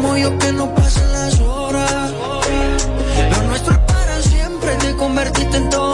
como yo que no pasen las horas. Lo nuestro es para siempre, te convertiste en todo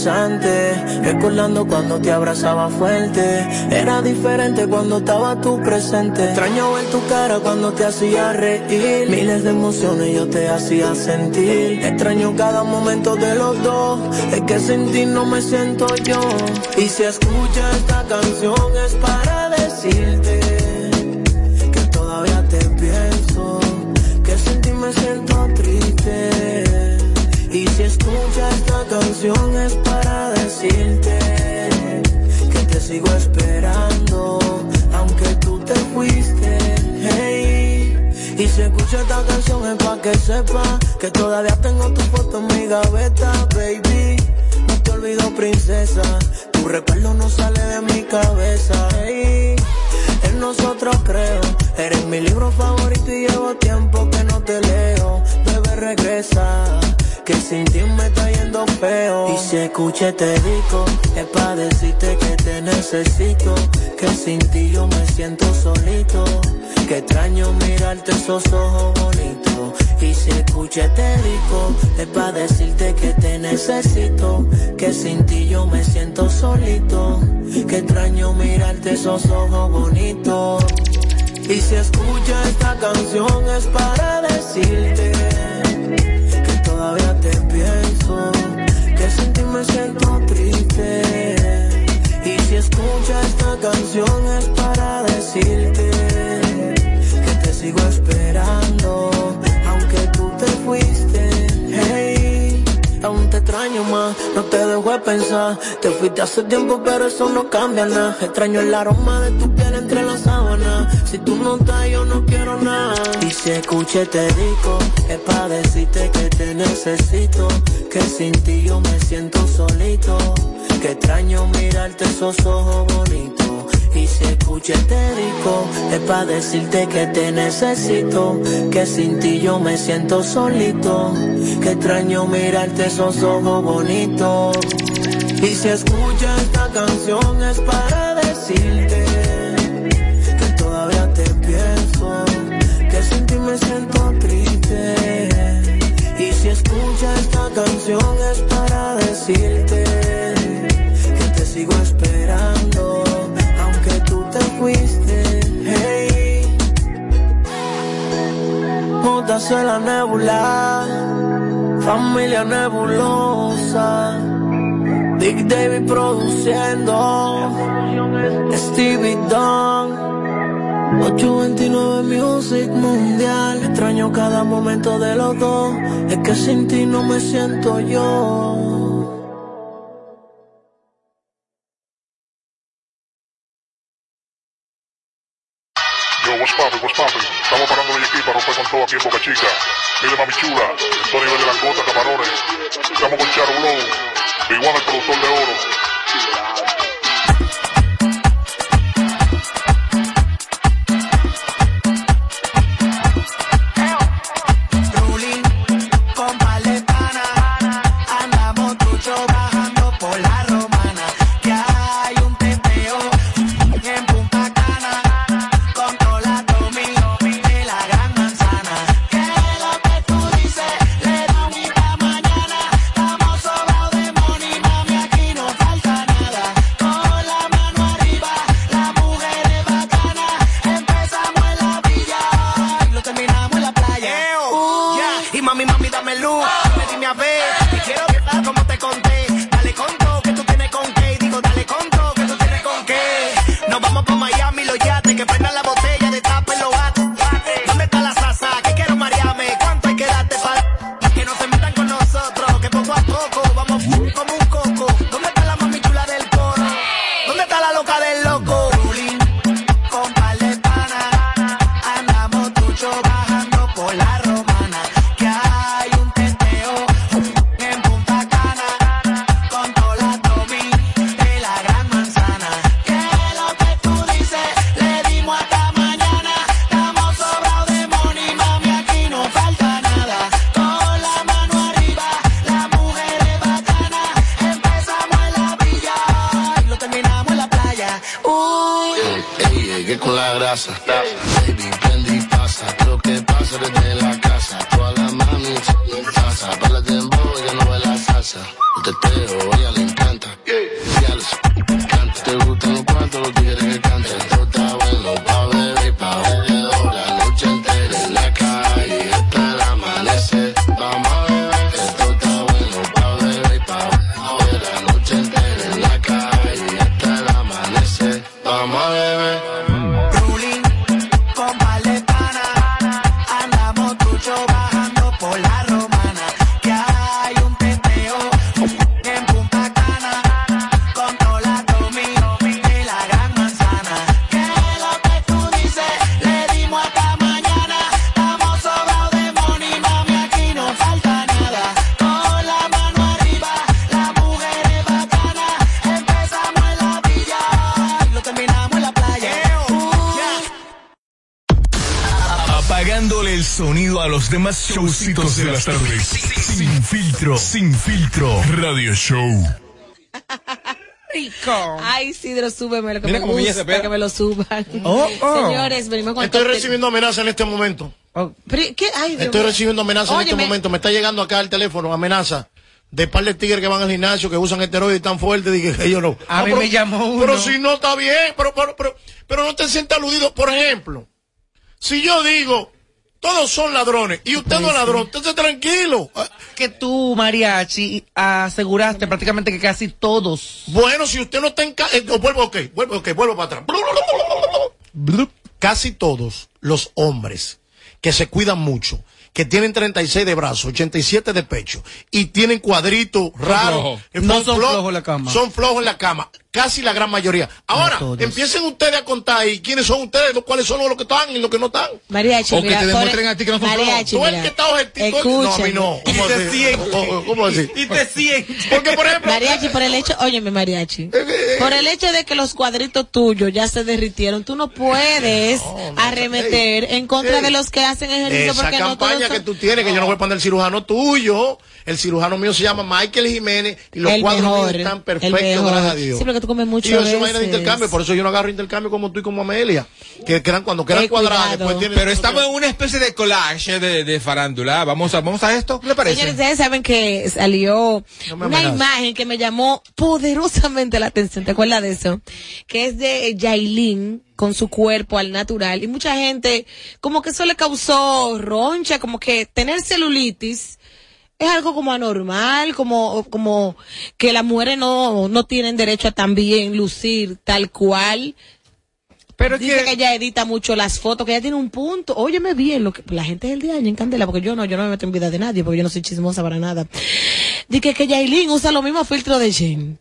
interesante. Recordando cuando te abrazaba fuerte. Era diferente cuando estaba tú presente. Extraño ver tu cara cuando te hacía reír. Miles de emociones yo te hacía sentir. Extraño cada momento de los dos. Es que sin ti no me siento yo. Y si escuchas esta canción es para decirte que sepa que todavía tengo tu foto en mi gaveta, baby. No te olvido, princesa. Tu recuerdo no sale de mi cabeza. Hey. En nosotros creo. Eres mi libro favorito y llevo tiempo que no te leo. Bebé, regresa. Que sin ti me está yendo feo. Y si escuché te digo, es pa' decirte que te necesito. Que sin ti yo me siento solito. Que extraño mirarte esos ojos bonitos. Y si escuché te digo, es pa' decirte que te necesito. Que sin ti yo me siento solito. Que extraño mirarte esos ojos bonitos. Y si escuchas esta canción es para decirte que todavía te pienso, que sin ti me siento triste. Y si escuchas esta canción es para decirte que te sigo esperando, fuiste. Hey, aún te extraño más, no te dejo de pensar. Te fuiste hace tiempo, pero eso no cambia nada. Extraño el aroma de tu piel entre las sábanas. Si tú no estás, yo no quiero nada. Y si escuché te digo, es para decirte que te necesito. Que sin ti yo me siento solito. Que extraño mirarte esos ojos bonitos. Y si escuché te digo, es para decirte que te necesito. Que sin ti yo me siento solito. Que extraño mirarte esos ojos bonitos. Y si escuchas esta canción es para decirte que todavía te pienso, que sin ti me siento triste. Y si escuchas esta canción es para decirte En la nebula, familia nebulosa. Big David produciendo, Stevie Don, 829 Music Mundial. Extraño cada momento de los dos, es que sin ti no me siento. Yo, Charo igual el productor de oro. Showcitos de las tardes. Sin filtro, sin filtro. Radio Show. Rico. Ay, Sidro, súbeme lo que Mira me gusta, que me lo suban. Oh, oh. Señores, venimos con Estoy el top recibiendo amenaza en este momento. Oh, ¿qué? Ay, Estoy recibiendo amenaza en este Óyeme, momento. Me está llegando acá al teléfono amenaza de par de tigres que van al gimnasio, que usan esteroides tan fuertes, dije que ellos no. A No, mí pero- me llamó uno. Pero si no está bien, pero, pero, pero, pero no te sientas aludido. Por ejemplo, si yo digo, todos son ladrones y usted no es ladrón, esté tranquilo. Ah, que tú, mariachi, aseguraste prácticamente que casi todos. Bueno, si usted no está en casa, vuelvo, ok, vuelvo, ok, vuelvo para atrás. Casi todos los hombres que se cuidan mucho, que tienen 36 de brazo, 87 de pecho y tienen cuadritos raros, No son flo- flojos en la cama. Son flojos en la cama, casi la gran mayoría. Ahora, empiecen ustedes a contar y quiénes son ustedes, los cuáles son los que están y los que no están. Mariachi, O que mira, te demuestren a ti que no son Mariachi. Tú el que está objetivo. No, a mí no. ¿Cómo Y te así? ¿Cómo- ¿Cómo así? Y te sientes. Porque, por ejemplo, Mariachi, por el hecho, óyeme, Mariachi, eh, por el hecho de que los cuadritos tuyos ya se derritieron, tú no puedes arremeter en contra ey. de los que hacen ejercicio Esa porque no todos campaña que tú tienes, que yo no voy a poner el cirujano tuyo. El cirujano mío se llama Michael Jiménez y los el cuadros mejor, míos están perfectos, gracias a Dios. Sí, tú comes mucho Y yo soy de intercambio, por eso yo no agarro intercambio como tú y como Amelia. Que quedan cuando quedan cuadradas, cuidado. después tienen. Pero estamos en una especie de collage de, de farándula. Vamos a, vamos a esto. ¿Qué le parece? Señores, ustedes saben que salió No una imagen que me llamó poderosamente la atención. ¿Te acuerdas de eso? Que es de Yailin con su cuerpo al natural. Y mucha gente, como que eso le causó roncha, como que tener celulitis es algo como anormal, como, como que las mujeres no, no tienen derecho a también lucir tal cual. Pero Dice que que, ella edita mucho las fotos, que ella tiene un punto. Óyeme bien, lo que la gente del día en Candela, porque yo no, yo no me meto en vida de nadie, porque yo no soy chismosa para nada. Dice que Yailin usa los mismos filtros de Jane.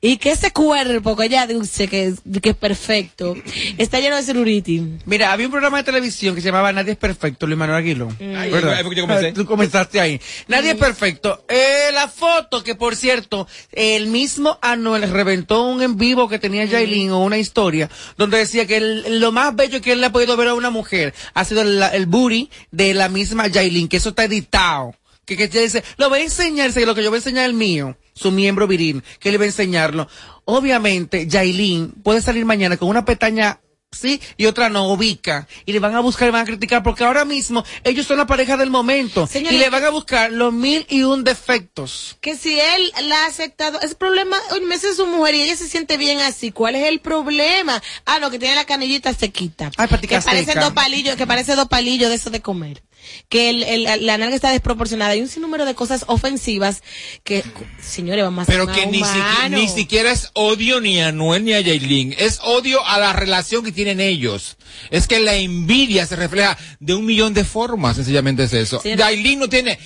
Y que ese cuerpo que ella dice que, es- que es perfecto, está lleno de celulitis. mira, había un programa de televisión que se llamaba Nadie es Perfecto, Luis Manuel Aguilón. Ay, ¿Verdad? ahí fue que yo comencé. Tú comenzaste ahí. Nadie es perfecto. Eh, la foto que, por cierto, el mismo Anuel reventó un en vivo que tenía Jailin o una historia donde decía que el- lo más bello que él le ha podido ver a una mujer ha sido el, el booty de la misma Jailin, que eso está editado. Que, que ella dice, lo voy a enseñar, lo que yo voy a enseñar es el mío, su miembro viril, que él va a enseñarlo. Obviamente, Jailin puede salir mañana con una pestaña sí y otra no ubica y le van a buscar y van a criticar porque ahora mismo ellos son la pareja del momento Señores, y le van a buscar los mil y un defectos. Que si él la ha aceptado, ese problema, oye, esa es su mujer y ella se siente bien así, ¿cuál es el problema? Ah, no, que tiene la canillita sequita. Ay, que parece dos palillos, que parece dos palillos de eso de comer. Que el, el- la nalga está desproporcionada. Hay un sinnúmero de cosas ofensivas que, señores, vamos a Pero que ni, siquiera es odio ni a Noel ni a Yailin. Es odio a la relación que tienen ellos. Es que la envidia se refleja de un millón de formas. Sencillamente es eso. Sí. Yailin no tiene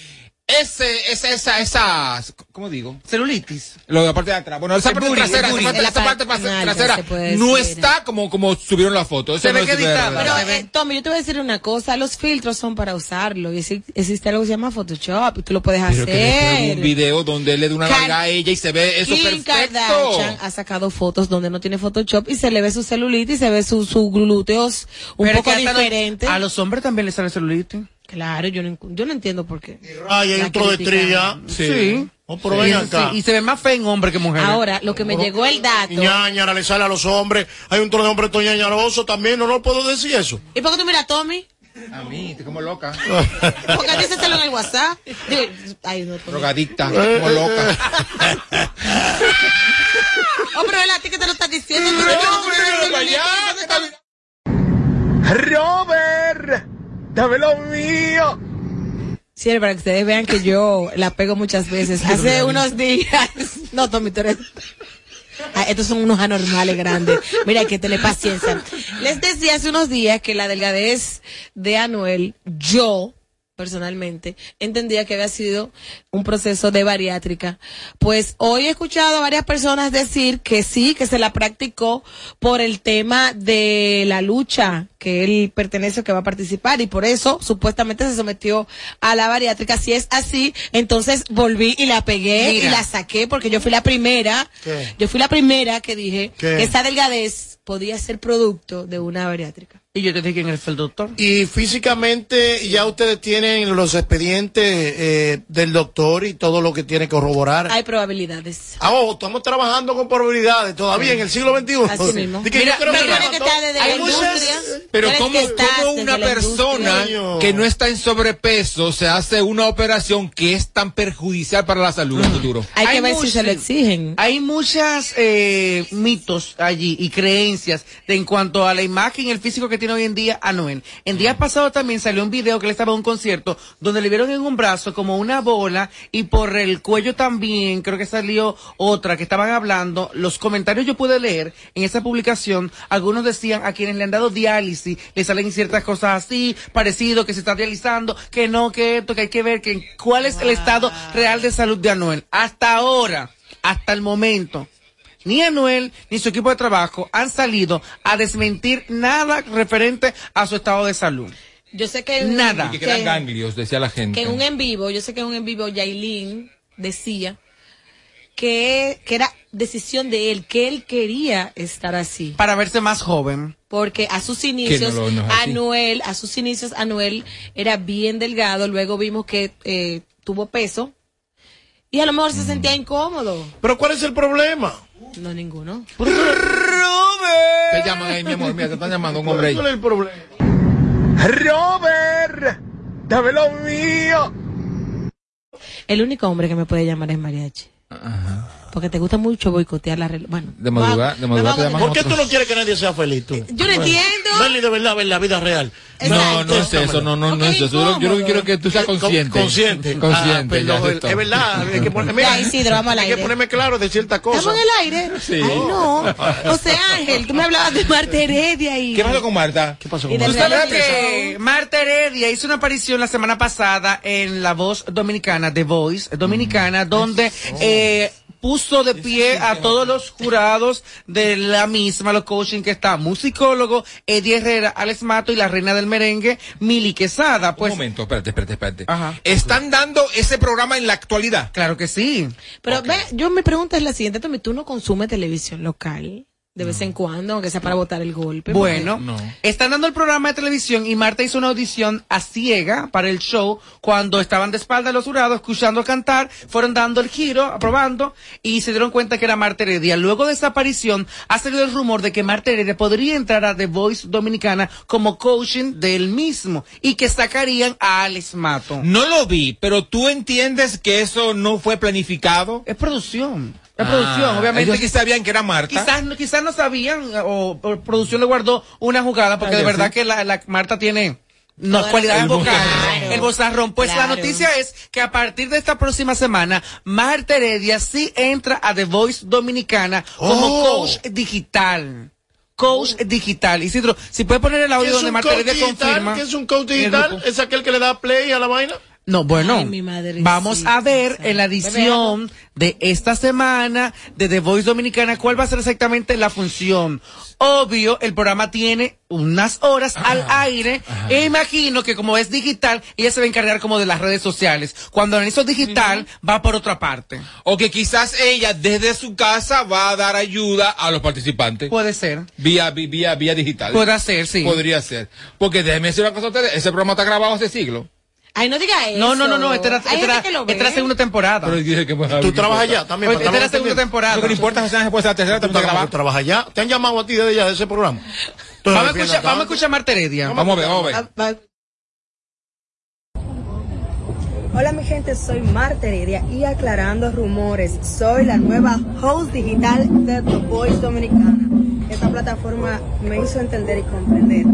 ese, esa, esa, esa, ¿cómo digo? Celulitis. Lo de la parte de atrás. Bueno, esa El parte trasera, esa parte, esa trasera no decir. está como, como subieron la foto. Eso Se ve que. Pero, eh, Tommy, yo te voy a decir una cosa, los filtros son para usarlo y exi- existe algo que se llama Photoshop y tú lo puedes Pero que hacer. un video donde él le da una Car- larga a ella y se ve eso Kim perfecto. Kardashian ha sacado fotos donde no tiene Photoshop y se le ve su celulitis y se ve sus su glúteos un Pero poco diferentes. a los hombres también les sale celulitis. Claro, yo no, yo no entiendo por qué. Ay, hay otro de trilla. Sí. Sí. Oh, pero ven acá. sí, y se ve más fe en hombre que mujer. Ahora, lo que me llegó el dato. Ñañara le sale a los hombres. Hay un trono de hombres toñañaroso también. No, no puedo decir eso. ¿Y por qué tú miras a Tommy? A mí, estoy como loca. Porque díselo en el WhatsApp. Digo, ay, no. Drogadicta, como loca. Oh, pero él a ti que te lo estás diciendo. Robert, dame lo mío. Sí, para que ustedes vean que yo la pego muchas veces. Hace unos días. No, Tommy, tú eres. Ah, estos son unos anormales grandes. Mira, hay que tener paciencia. Les decía hace unos días que la delgadez de Anuel, yo, personalmente, entendía que había sido un proceso de bariátrica. Pues hoy he escuchado a varias personas decir que sí, que se la practicó por el tema de la lucha que él pertenece o que va a participar y por eso supuestamente se sometió a la bariátrica. Si es así, entonces volví y la pegué Mira. y la saqué porque yo fui la primera, ¿Qué? yo fui la primera que dije ¿Qué? que esa delgadez podía ser producto de una bariátrica. Y yo te dije quién es el doctor. Y físicamente ya ustedes tienen los expedientes eh, del doctor y todo lo que tiene que corroborar. Hay probabilidades. Ah, ojo, estamos trabajando con probabilidades todavía en el siglo XXI. Así mismo. Di que Mira, yo creo que mira, lo que mató. está desde Hay la muchas- industria. Pero ¿cómo, cómo una persona que no está en sobrepeso se hace una operación que es tan perjudicial para la salud en el futuro? Hay que Hay ver si muchos- se lo exigen. Hay muchas eh, mitos allí y creencias de en cuanto a la imagen y el físico que tiene hoy en día Anuel. En días pasados también salió un video que él estaba en un concierto donde le vieron en un brazo como una bola y por el cuello también creo que salió otra que estaban hablando. Los comentarios yo pude leer en esa publicación. Algunos decían a quienes le han dado diálisis le salen ciertas cosas así, parecido que se está dializando, que no, que esto, que hay que ver que cuál es el estado real de salud de Anuel. Hasta ahora, hasta el momento, ni Anuel ni su equipo de trabajo han salido a desmentir nada referente a su estado de salud. Yo sé que en- Nada. Que que- quedan ganglios, decía la gente. que en un en vivo, yo sé que en un en vivo Yailin decía que, que era decisión de él, que él quería estar así. Para verse más joven. Porque a sus inicios, no lo- no. Anuel, a sus inicios, Anuel era bien delgado, luego vimos que eh, tuvo peso y a lo mejor se sentía incómodo. Pero ¿cuál es el problema? No, ninguno. Te llaman ahí, mi amor, mira, te están llamando un hombre. ¿Cuál es el problema? Robert, dame lo mío. El único hombre que me puede llamar es mariachi. Porque te gusta mucho boicotear la rel- Bueno, De madrugada- de madrugada te llaman ¿Por qué tú no quieres que nadie sea feliz tú? Yo no entiendo. Ven de verdad, en la vida real. No, no es eso, no, no, no es eso. Yo, yo lo que quiero es que tú seas consciente. Con- consciente. Consciente, Ah, es verdad. Hay que ponerme, claro de ciertas cosas. ¿Estamos en el aire? Sí. Ay, no. José Ángel, tú me hablabas de Marta Heredia y... ¿Qué pasó con Marta? ¿Qué pasó con Tú Marta? sabes reality que Marta Heredia hizo una aparición la semana pasada en La Voz Dominicana, The Voice Dominicana, donde eh, puso de pie a todos los jurados de la misma, los coaching que está, musicólogo, Eddie Herrera, Alex Mato y la reina del merengue, Mili Quesada. Pues, un momento, espérate, espérate, espérate. Ajá. ¿Están dando ese programa en la actualidad? Claro que sí. Pero ve, yo me pregunto es la siguiente, Tommy, ¿tú no consumes televisión local? De vez en cuando, aunque sea para botar el golpe. Bueno, No. están dando el programa de televisión y Marta hizo una audición a ciega para el show cuando estaban de espalda los jurados escuchando cantar, fueron dando el giro, aprobando y se dieron cuenta que era Marta Heredia. Luego de esa aparición ha salido el rumor de que Marta Heredia podría entrar a The Voice Dominicana como coaching del mismo y que sacarían a Alex Mato. No lo vi, pero tú entiendes que eso no fue planificado. Es producción, es producción, Ah, obviamente. Ellos sí sabían que era Marta. Quizás, no- quizás no sabían o, o producción le guardó una jugada porque Ah, de verdad sí. que la, la Marta tiene no, cualidades vocales, el bozarrón. Pues la noticia es que a partir de esta próxima semana, Marta Heredia sí entra a The Voice Dominicana como Oh. coach digital. Coach digital. Isidro, si puede poner el ¿Qué audio donde Marta Heredia digital? confirma. ¿Qué es un coach digital? ¿Es aquel que le da play a la vaina? No, bueno, Ay, mi madrecita. vamos a ver en la edición de esta semana de The Voice Dominicana cuál va a ser exactamente la función. Obvio, el programa tiene unas horas al aire e imagino que como es digital, ella se va a encargar como de las redes sociales. Cuando en eso digital va por otra parte. O que quizás ella desde su casa va a dar ayuda a los participantes. Puede ser. Vía, vía, vía digital. Puede ser, sí. Podría ser. Porque déjeme decir una cosa a ustedes, ese programa está grabado hace siglo. Ay, no diga eso. No, no, no, no, esta era, esta era- esta era segunda temporada. Pero dije que pues, Tú trabajas allá también. Esta era segunda temporada. Lo que no importa es que después de la tercera, Tú te grabar. trabajas, trabajas allá. ¿Te han llamado a ti desde allá de ese programa? Vamos a escuchar, vamos a escuchar a Marta Heredia. Vamos a ver, vamos a ver. Ah, va- Hola mi gente, soy Marta Heredia y aclarando rumores, soy la nueva host digital de The Voice Dominicana. Esta plataforma me hizo entender y comprender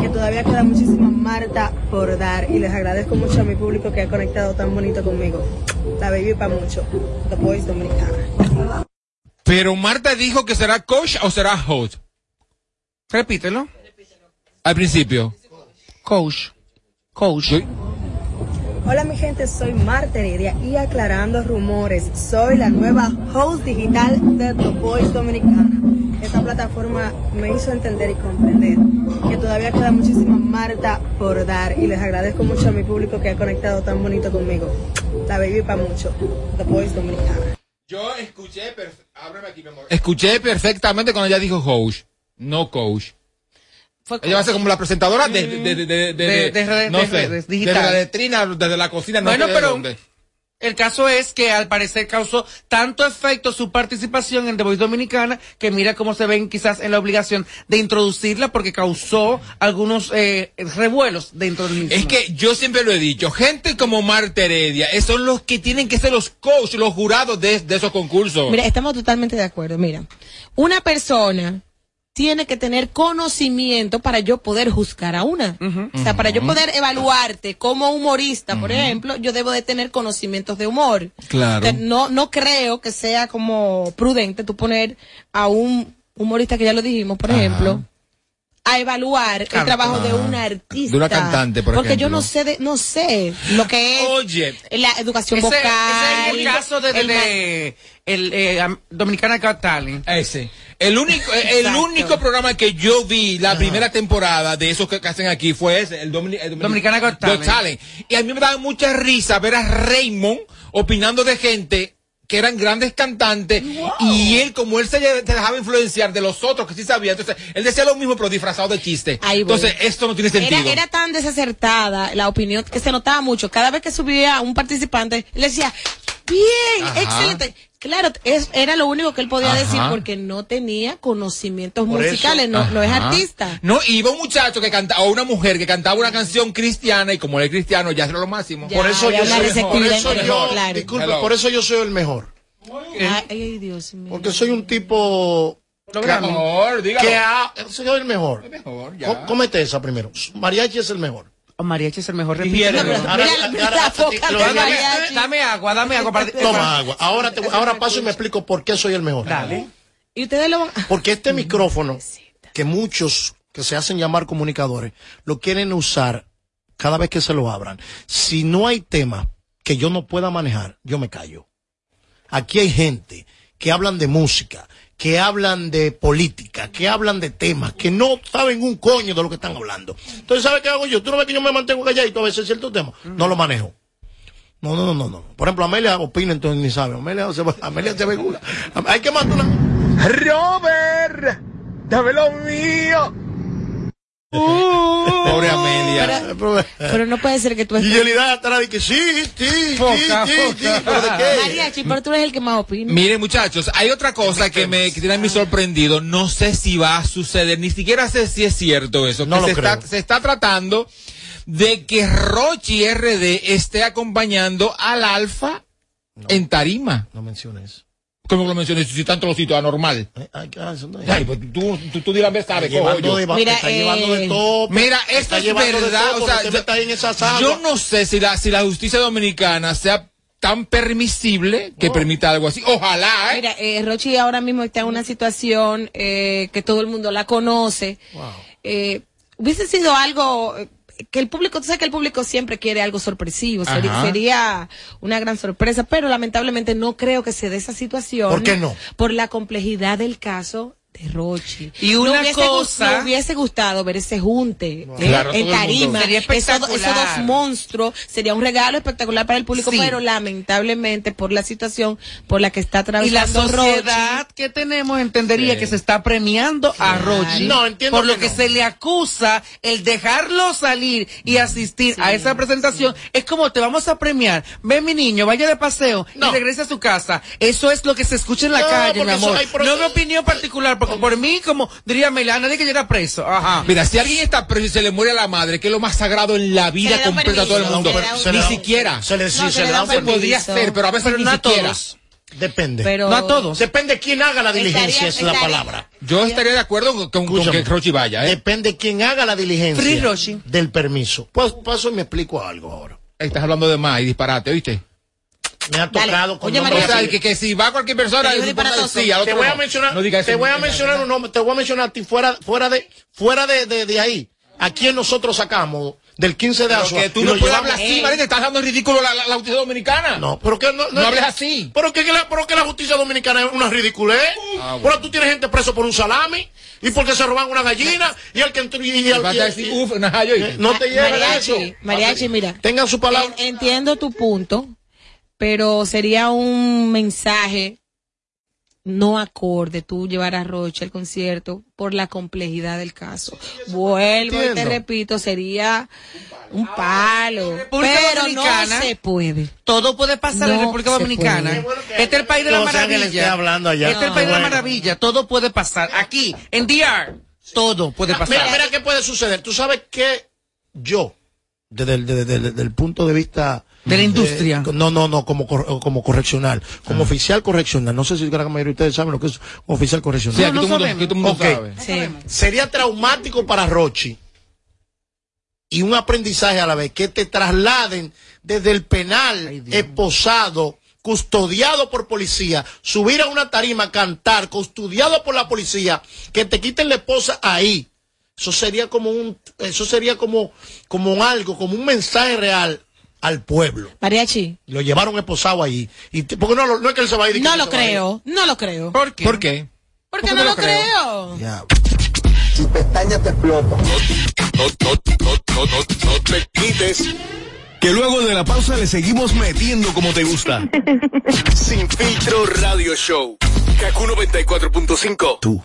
que todavía queda muchísima Marta por dar y les agradezco mucho a mi público que ha conectado tan bonito conmigo. La baby para mucho, The Voice Dominicana. Pero Marta dijo que será coach o será host. Repítelo. Al principio. Coach. Coach. Hola mi gente, soy Marta Heredia y aclarando rumores, soy la nueva host digital de The Voice Dominicana. Esta plataforma me hizo entender y comprender que todavía queda muchísima Marta por dar y les agradezco mucho a mi público que ha conectado tan bonito conmigo. La baby para mucho, The Voice Dominicana. Yo escuché, escuché perfectamente cuando ella dijo host, no coach. Fue Ella va a ser como la presentadora de, de, no sé, desde la letrina, desde la cocina, no Bueno, sé pero dónde. el caso es que al parecer causó tanto efecto su participación en The Voice Dominicana que mira cómo se ven quizás en la obligación de introducirla porque causó algunos eh, revuelos dentro del mismo. Es que yo siempre lo he dicho, gente como Marta Heredia, eh, son los que tienen que ser los coaches, los jurados de, de esos concursos. Mira, estamos totalmente de acuerdo. Mira, una persona tiene que tener conocimiento para yo poder juzgar a una. O sea, para yo poder evaluarte como humorista, por ejemplo, yo debo de tener conocimientos de humor. Claro. O sea, no, no creo que sea como prudente tú poner a un humorista que ya lo dijimos, por Ajá. ejemplo, a evaluar Claro. el trabajo de una artista. De una cantante, por Porque yo no sé de, no sé lo que es Oye, la educación ese, vocal. ese es el caso de, de- el de- el eh, Dominicana Got Talent. ese. El único, el Exacto. único programa que yo vi la primera temporada de esos que, que hacen aquí fue ese, el, Domini- el Domini- Dominicana Got Talent. Y a mí me daba mucha risa ver a Raymond opinando de gente que eran grandes cantantes y él como él se, dejaba influenciar de los otros que sí sabía entonces él decía lo mismo pero disfrazado de chiste entonces esto no tiene sentido Era, era tan desacertada la opinión que se notaba mucho. Cada vez que subía un participante, le decía, bien, Ajá. excelente. Claro, es, era lo único que él podía Ajá. decir porque no tenía conocimientos Por musicales, no, no es artista. No, iba un muchacho que cantaba, o una mujer que cantaba una canción cristiana y como él es cristiano ya era lo máximo. Ya, Por eso yo soy, por eso entre- yo, claro. disculpe, Hello. por eso yo soy el mejor. Ay, ay, Dios mío. Porque soy un tipo Lo mejor, que ha, soy el mejor. mejor, ya. Cómete esa primero. Mariachi es el mejor. Oh, mariachi es el mejor. Ahora- mira ahora- dame- agua, dame agua. Para, Toma agua. Ahora, te- ahora paso y me explico por qué soy el mejor. Dale. Y ustedes lo van Porque este micrófono, que muchos que se hacen llamar comunicadores, lo quieren usar cada vez que se lo abran. Si no hay tema que yo no pueda manejar, yo me callo. Aquí hay gente que hablan de música, que hablan de política, que hablan de temas, que no saben un coño de lo que están hablando. Entonces, ¿sabes qué hago yo? Tú no ves que yo me mantengo calladito a veces ciertos temas. No lo manejo. No, no, no, no, no. Por ejemplo, Amelia opina, entonces ni sabe. Amelia se, Amelia se. Hay que matar una... Robert, dame lo mío. Pobre Amelia. Pero- Pero no puede ser que tú Y estés... Yelida estará de que sí, sí, sí, Foca, sí, foca. sí, pero de qué. Mariachi, pero tú eres el que más opina. Miren muchachos, hay otra cosa que me que tiene a mí sorprendido, no sé si va a suceder, ni siquiera sé si es cierto eso, No que lo se, creo. está, se está tratando de que Rochi RD esté acompañando al Alfa en tarima. No menciones. ¿Cómo lo mencioné? Si tanto lo cito anormal. Ay. Ay, pues tú, tú, tú dirás, sabes, cojo llevando yo. de, Mira, está eh, llevando de todo. Mira, esto es verdad, todo, o sea, yo, metas ahí en esas aguas. yo no sé si la, si la justicia dominicana sea tan permisible que permita algo así. Ojalá, ¿eh? Mira, eh, Rochi ahora mismo está en una situación eh, que todo el mundo la conoce. Eh, hubiese sido algo eh, que el público, tú sabes que el público siempre quiere algo sorpresivo, Ajá. sería una gran sorpresa, pero lamentablemente no creo que se dé esa situación. ¿Por qué no? Por la complejidad del caso de Rochi. Y una Me hubiese cosa- Me hubiese gustado ver ese junte eh, Claro, todo en tarima. Sería Esos, dos monstruos. Sería un regalo espectacular para el público, Sí. pero lamentablemente por la situación por la que está Y la atravesando sociedad que tenemos entendería Sí. que se está premiando a Rochi No, entiendo por lo que que no. se le acusa el dejarlo salir y asistir a esa presentación. Es como te vamos a premiar. Ve mi niño, vaya de paseo No. y regrese a su casa. Eso es lo que se escucha en la No, calle, mi eso amor. No mi opinión particular, porque por mí, como diría Mela, nadie que llegara preso. Ajá. Mira, si alguien está preso y se le muere a la madre, que es lo más sagrado en la vida completa a todo el mundo, ni da- siquiera. Se le, sí, No, se se le da un Se podría hacer, pero a veces Pero ni no a siquiera. todos. Depende. Pero No a todos. Depende quién haga la diligencia, Estaría- es la estaría- palabra. Yo estaría de acuerdo con, con- con Escúchame. que Rochi vaya, ¿eh? Depende quién haga la diligencia Free del permiso. Pues paso y me explico algo ahora. Estás hablando de más y disparate, ¿oíste? Me ha Dale. tocado con Oye, nombres O sea, María, que, que si va cualquier persona, te otro voy a no. mencionar, No te voy a mencionar un nombre, te voy a mencionar a ti fuera, fuera de, fuera de, de, de ahí. ¿A quién nosotros sacamos del 15 de Asua? que tú no puedes hablar así. María, te estás dando ridículo la, la, la justicia dominicana. No, pero que no, No es hables que- así. Pero que, que la, pero que la justicia dominicana es una ridiculez. Ah, bueno. Pero tú tienes gente preso por un salami y porque se roban una gallina y el que entró y, y el- hallo, eh, no te llega de eso. Mariachi, Mariachi, mira. Tengan su palabra. En- entiendo tu punto, pero sería un mensaje no acorde tú llevar a Roche al concierto por la complejidad del caso. Vuelvo y te repito, sería un palo, República pero Dominicana. no se puede. Todo puede pasar en No República se Dominicana. bueno Este es el país de la maravilla. esté hablando allá. Este es el país de la maravilla. Todo puede pasar. Aquí, en DR, todo puede pasar. Mira, mira qué puede suceder. Tú sabes que yo, desde el, desde- desde- desde el punto de vista De la industria. eh, no, no, no, como, cor- como correccional, como oficial correccional. No sé si la gran mayoría de ustedes saben lo que es oficial Sí, correccional. aquí No, todo el mundo, todo sabe. Sí. Sería traumático para Rochi y un aprendizaje a la vez que te trasladen desde el penal, esposado, custodiado por policía, subir a una tarima, cantar, custodiado por la policía, que te quiten la esposa ahí. Eso sería como un, eso sería como, como algo, como un mensaje real al pueblo. Mariachi, Lo llevaron esposado ahí. Y te- porque no, lo- no es que él se va a ir. no lo creo, no lo creo. ¿Por qué? ¿Por qué? Porque ¿Por no lo creo. Ya. No, no, no, no, no, no te quites. Que luego de la pausa le seguimos metiendo como te gusta. Sin filtro radio show. Kaku 94.5. Tú,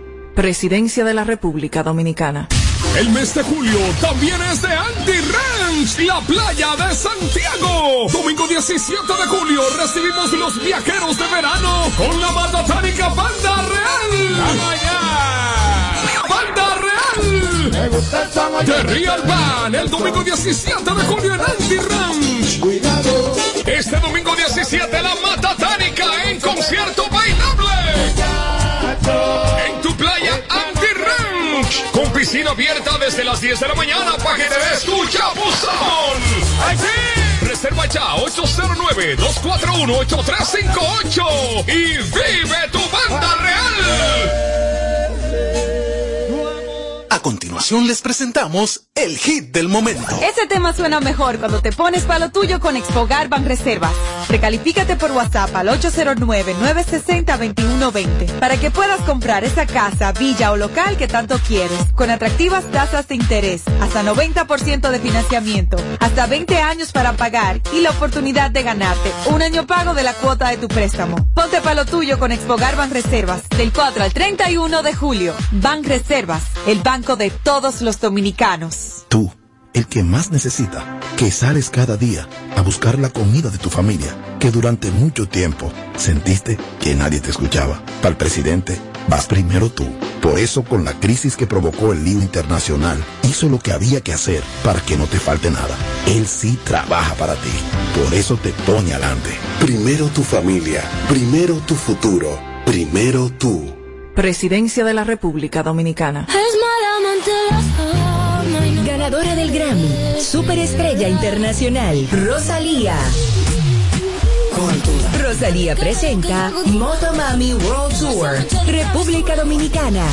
Presidencia de la República Dominicana. El mes de julio también es de Andy Ranch, la playa de Santiago. Domingo 17 de julio recibimos los viajeros de verano con la matatánica Banda Real. ¡Banda Real! De Real Band, el domingo 17 de julio en Andy Ranch. Este domingo 17 la matatánica en concierto bailable. Con piscina abierta desde las 10 de la mañana para que te des tu chapuzón. ¡Aquí! Reserva ya 809-241-8358 y vive tu banda real. A continuación les presentamos el hit del momento. Ese tema suena mejor cuando te pones para lo tuyo con Expogar Ban Reservas. Recalifícate por WhatsApp al 809-960-2120 para que puedas comprar esa casa, villa o local que tanto quieres, con atractivas tasas de interés, hasta 90% de financiamiento, hasta 20 años para pagar y la oportunidad de ganarte un año pago de la cuota de tu préstamo. Ponte para lo tuyo con Expogar Ban Reservas del 4 al 31 de julio. Ban Reservas, el banco de todos los dominicanos. Tú, el que más necesita, que sales cada día a buscar la comida de tu familia, que durante mucho tiempo sentiste que nadie te escuchaba. Para el presidente, vas primero tú. Por eso, con la crisis que provocó el lío internacional, hizo lo que había que hacer para que no te falte nada. Él sí trabaja para ti. Por eso te pone adelante. Primero tu familia, primero tu futuro, primero tú. Presidencia de la República Dominicana. Ganadora del Grammy, superestrella internacional, Rosalía. Rosalía presenta Motomami World Tour, República Dominicana.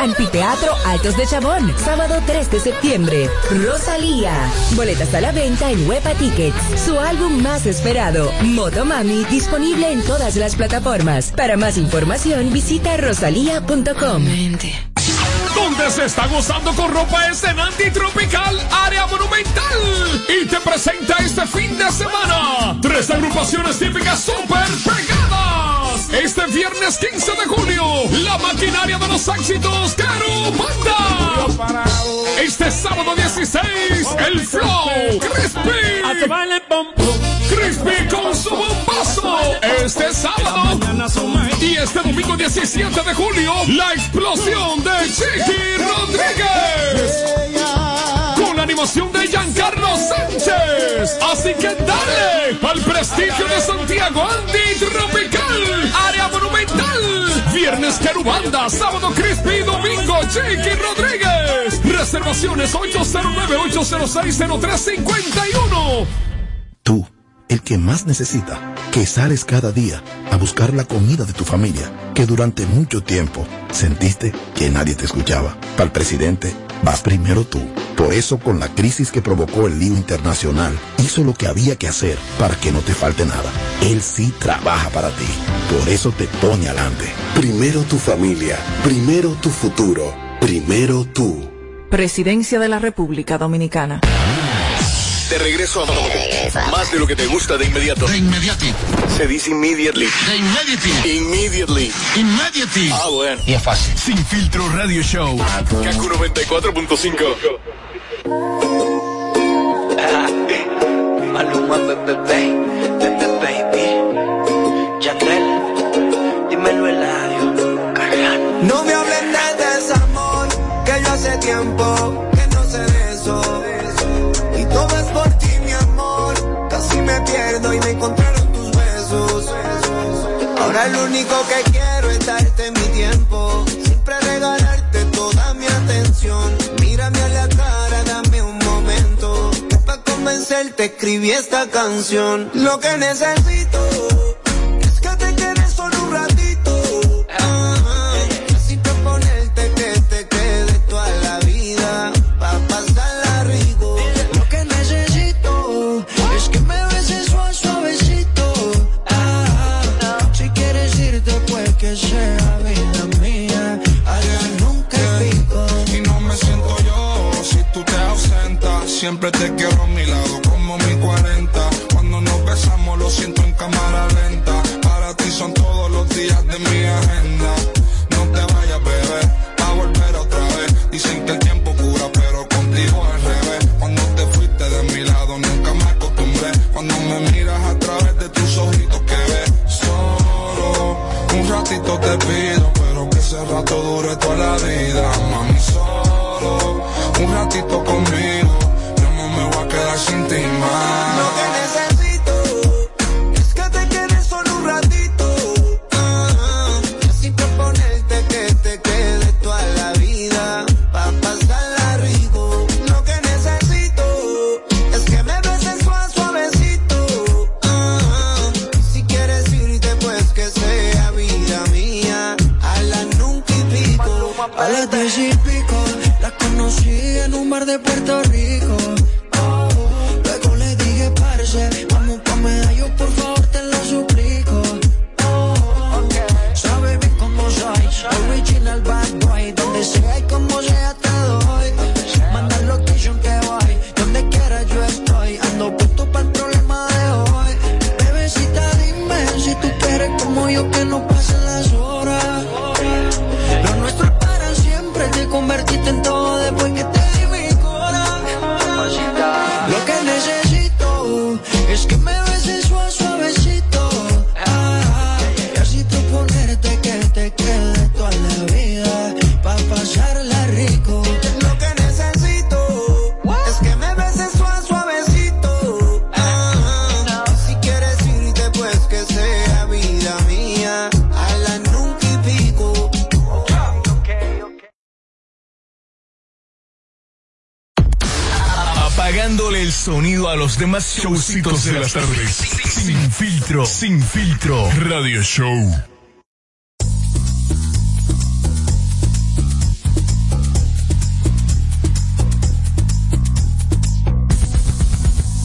Anfiteatro Altos de Chabón, sábado 3 de septiembre. Rosalía. Boletas a la venta en Huepa Tickets. Su álbum más esperado, Motomami, disponible en todas las plataformas. Para más información, visita rosalía.com. donde se está gozando con ropa escenante y tropical, área monumental. Y te presenta este fin de semana tres agrupaciones típicas super pegadas. Este viernes 15 de julio, la maquinaria de los éxitos, Caro Banda. Este sábado 16, el Flow, Crispy. Crispy con su bombazo. Este sábado. Y este domingo 17 de julio, la explosión de Chiqui Rodríguez. Animación de Giancarlo Sánchez. Así que dale al prestigio de Santiago Andy Tropical. Área Monumental. Viernes Querubanda, sábado Crispy, domingo Chiqui Rodríguez. Reservaciones 809-806-0351. Tú, el que más necesita, que sales cada día a buscar la comida de tu familia, que durante mucho tiempo sentiste que nadie te escuchaba. Para el presidente, vas primero tú. Por eso, con la crisis que provocó el lío internacional, hizo lo que había que hacer para que no te falte nada. Él sí trabaja para ti. Por eso te pone adelante. Primero tu familia, primero tu futuro, primero tú. Presidencia de la República Dominicana. De regreso a más de lo que te gusta de inmediato. De inmediati. Se dice immediately. De immediately. Immediately. Immediately. Ah, bueno. Y es fácil. Sin filtro radio show. Kaku 94.5. Maluma, bebé, bebé, baby. Yandel, dímelo Eladio. No me hablen de desamor, que yo hace tiempo que no sé de eso. Ahora lo único que quiero es darte mi tiempo. Siempre regalarte toda mi atención. Mírame a la cara, dame un momento. Para convencerte escribí esta canción. Lo que necesito Siempre te quiero a mi lado como mi 40. Cuando nos besamos lo siento en cámara lenta. Para ti son todos los días de mi agenda. No te vayas, bebé, a volver otra vez. Dicen que el tiempo cura, pero contigo al revés. Cuando te fuiste de mi lado nunca me acostumbré. Cuando me miras a través de tus ojitos que ves. Solo un ratito te pido, pero que ese rato dure toda la vida. Mami, solo un ratito conmigo. Showcitos de las tardes. Sin filtro, sin filtro. Radio Show.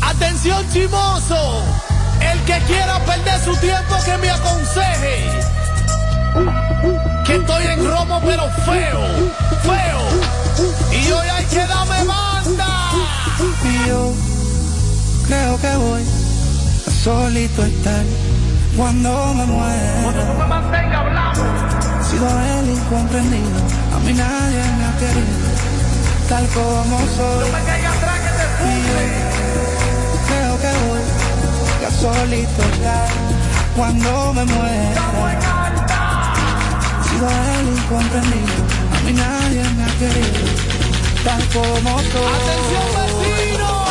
Atención chimoso, el que quiera perder su tiempo que me aconseje. Que estoy en romo pero feo, feo. Y hoy hay que darme banda. Y yo creo que voy a solito estar cuando me muera. Cuando tú me mantengas hablando. He sido el incomprendido, a mí nadie me ha querido, tal como soy. No me caigas atrás que te Creo que voy a solito estar cuando me muera. He sido el incomprendido, a mí nadie me ha querido, tal como soy. Atención vecino.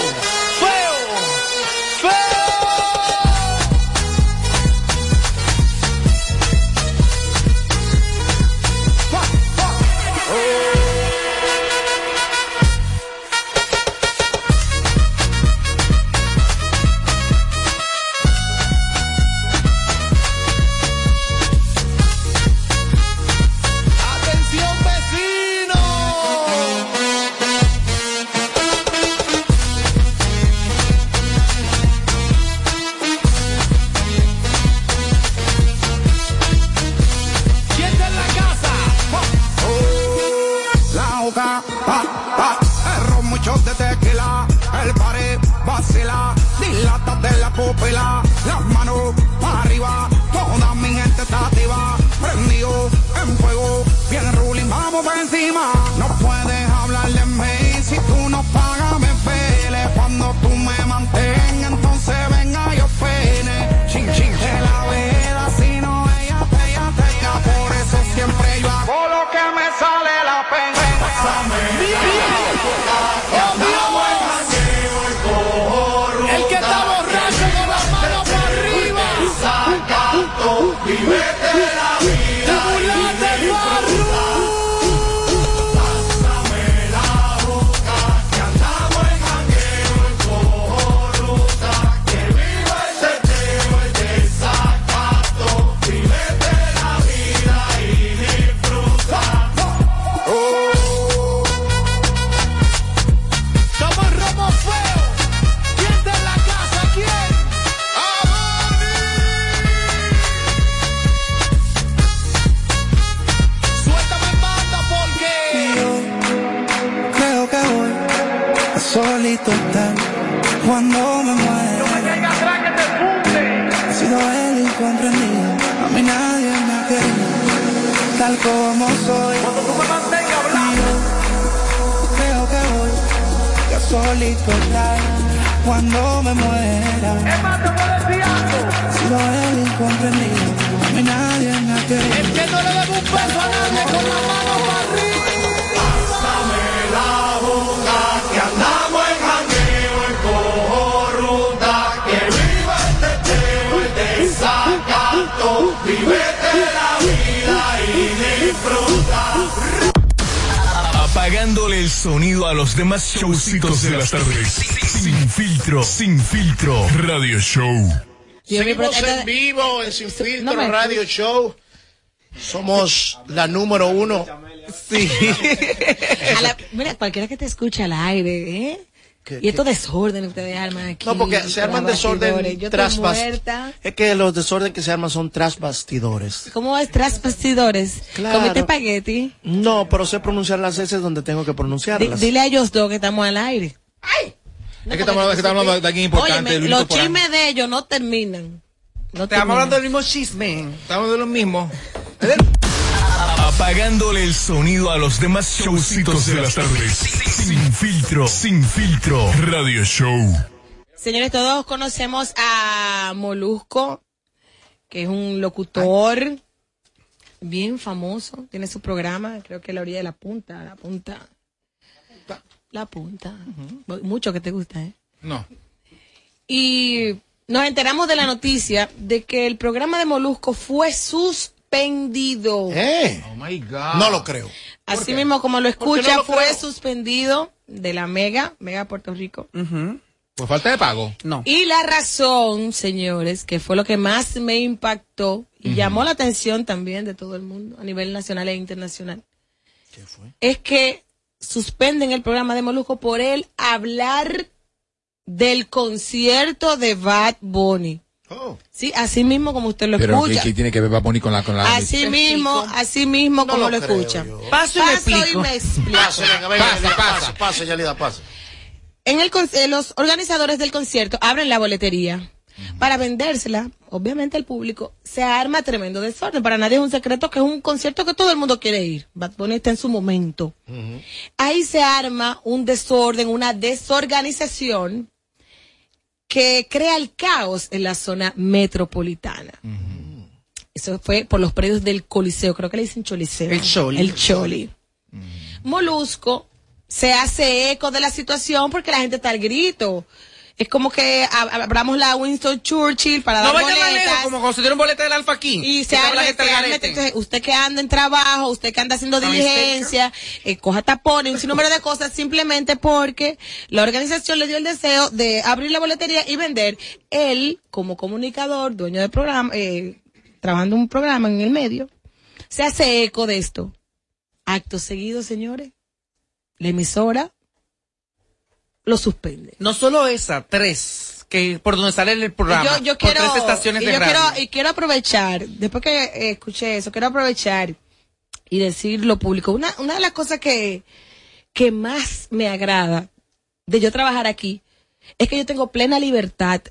sin filtro. Radio Show. Seguimos en vivo en Sin Filtro no Radio Show. Somos la número uno. Sí. A la- mira, cualquiera que te escuche al aire, ¿eh? Y estos desórdenes que ustedes arman aquí. No, porque se arman tras desorden tras. Es que los desórdenes que se arman son tras bastidores. ¿Cómo es tras bastidores? Claro. ¿Comiste espagueti? No, pero sé pronunciar las S donde tengo que pronunciarlas. dile a ellos dos que estamos al aire. Es que estamos, es que estamos hablando de alguien importante. Óyeme, los chismes de ellos no terminan. No Estamos hablando del mismo chisme. Estamos de lo mismo. Apagándole el sonido a los demás showcitos de las tardes. Sin filtro, sin filtro. Radio Show. Señores, todos conocemos a Molusco, que es un locutor bien famoso, tiene su programa, creo que la orilla de la punta, la punta. La punta. Mucho que te gusta, ¿eh? No. Y nos enteramos de la noticia de que el programa de Molusco fue suspendido. ¿Eh? Oh my God. No lo creo. Así mismo como lo ¿Por qué escucha, no lo fue creo? suspendido de la Mega, Mega Puerto Rico. Por falta de pago. No. Y la razón, señores, que fue lo que más me impactó y llamó la atención también de todo el mundo a nivel nacional e internacional. Es que suspenden el programa de Molusco por él hablar del concierto de Bad Bunny. Sí, así mismo como usted lo Pero ¿qué, escucha. qué tiene que ver Bad Bunny con la con la Así mismo, así mismo como lo, escucha. Paso y me explico. me explico. Pase, venga, venga, pasa, pasa, pasa, Yalida, pasa. En el con- eh, los organizadores del concierto abren la boletería para vendérsela, obviamente al público. Se arma tremendo desorden. Para nadie es un secreto que es un concierto que todo el mundo quiere ir. Bad Bunny está en su momento. Ahí se arma un desorden, una desorganización que crea el caos en la zona metropolitana. Eso fue por los predios del Coliseo, creo que le dicen Choliseo. El Choli. El Choli. Molusco se hace eco de la situación porque la gente está al grito. Es como que ab- abramos la Winston Churchill para No dar boletas. lejos, como cuando se dieron boleta del Alfa King. Y se gente se garete. entonces, usted que anda en trabajo, usted que anda haciendo diligencia, eh, coja tapones, un sinnúmero de cosas, simplemente porque la organización le dio el deseo de abrir la boletería y vender. Él, como comunicador, dueño del programa, eh, trabajando un programa en el medio, se hace eco de esto. Acto seguido, señores, la emisora lo suspende. No solo esa, tres, que por donde sale el programa. Yo, yo por quiero, tres estaciones y de yo radio. quiero, y quiero aprovechar, después que eh, escuché eso, quiero aprovechar y decir lo público. Una, una de las cosas que, que más me agrada de yo trabajar aquí es que yo tengo plena libertad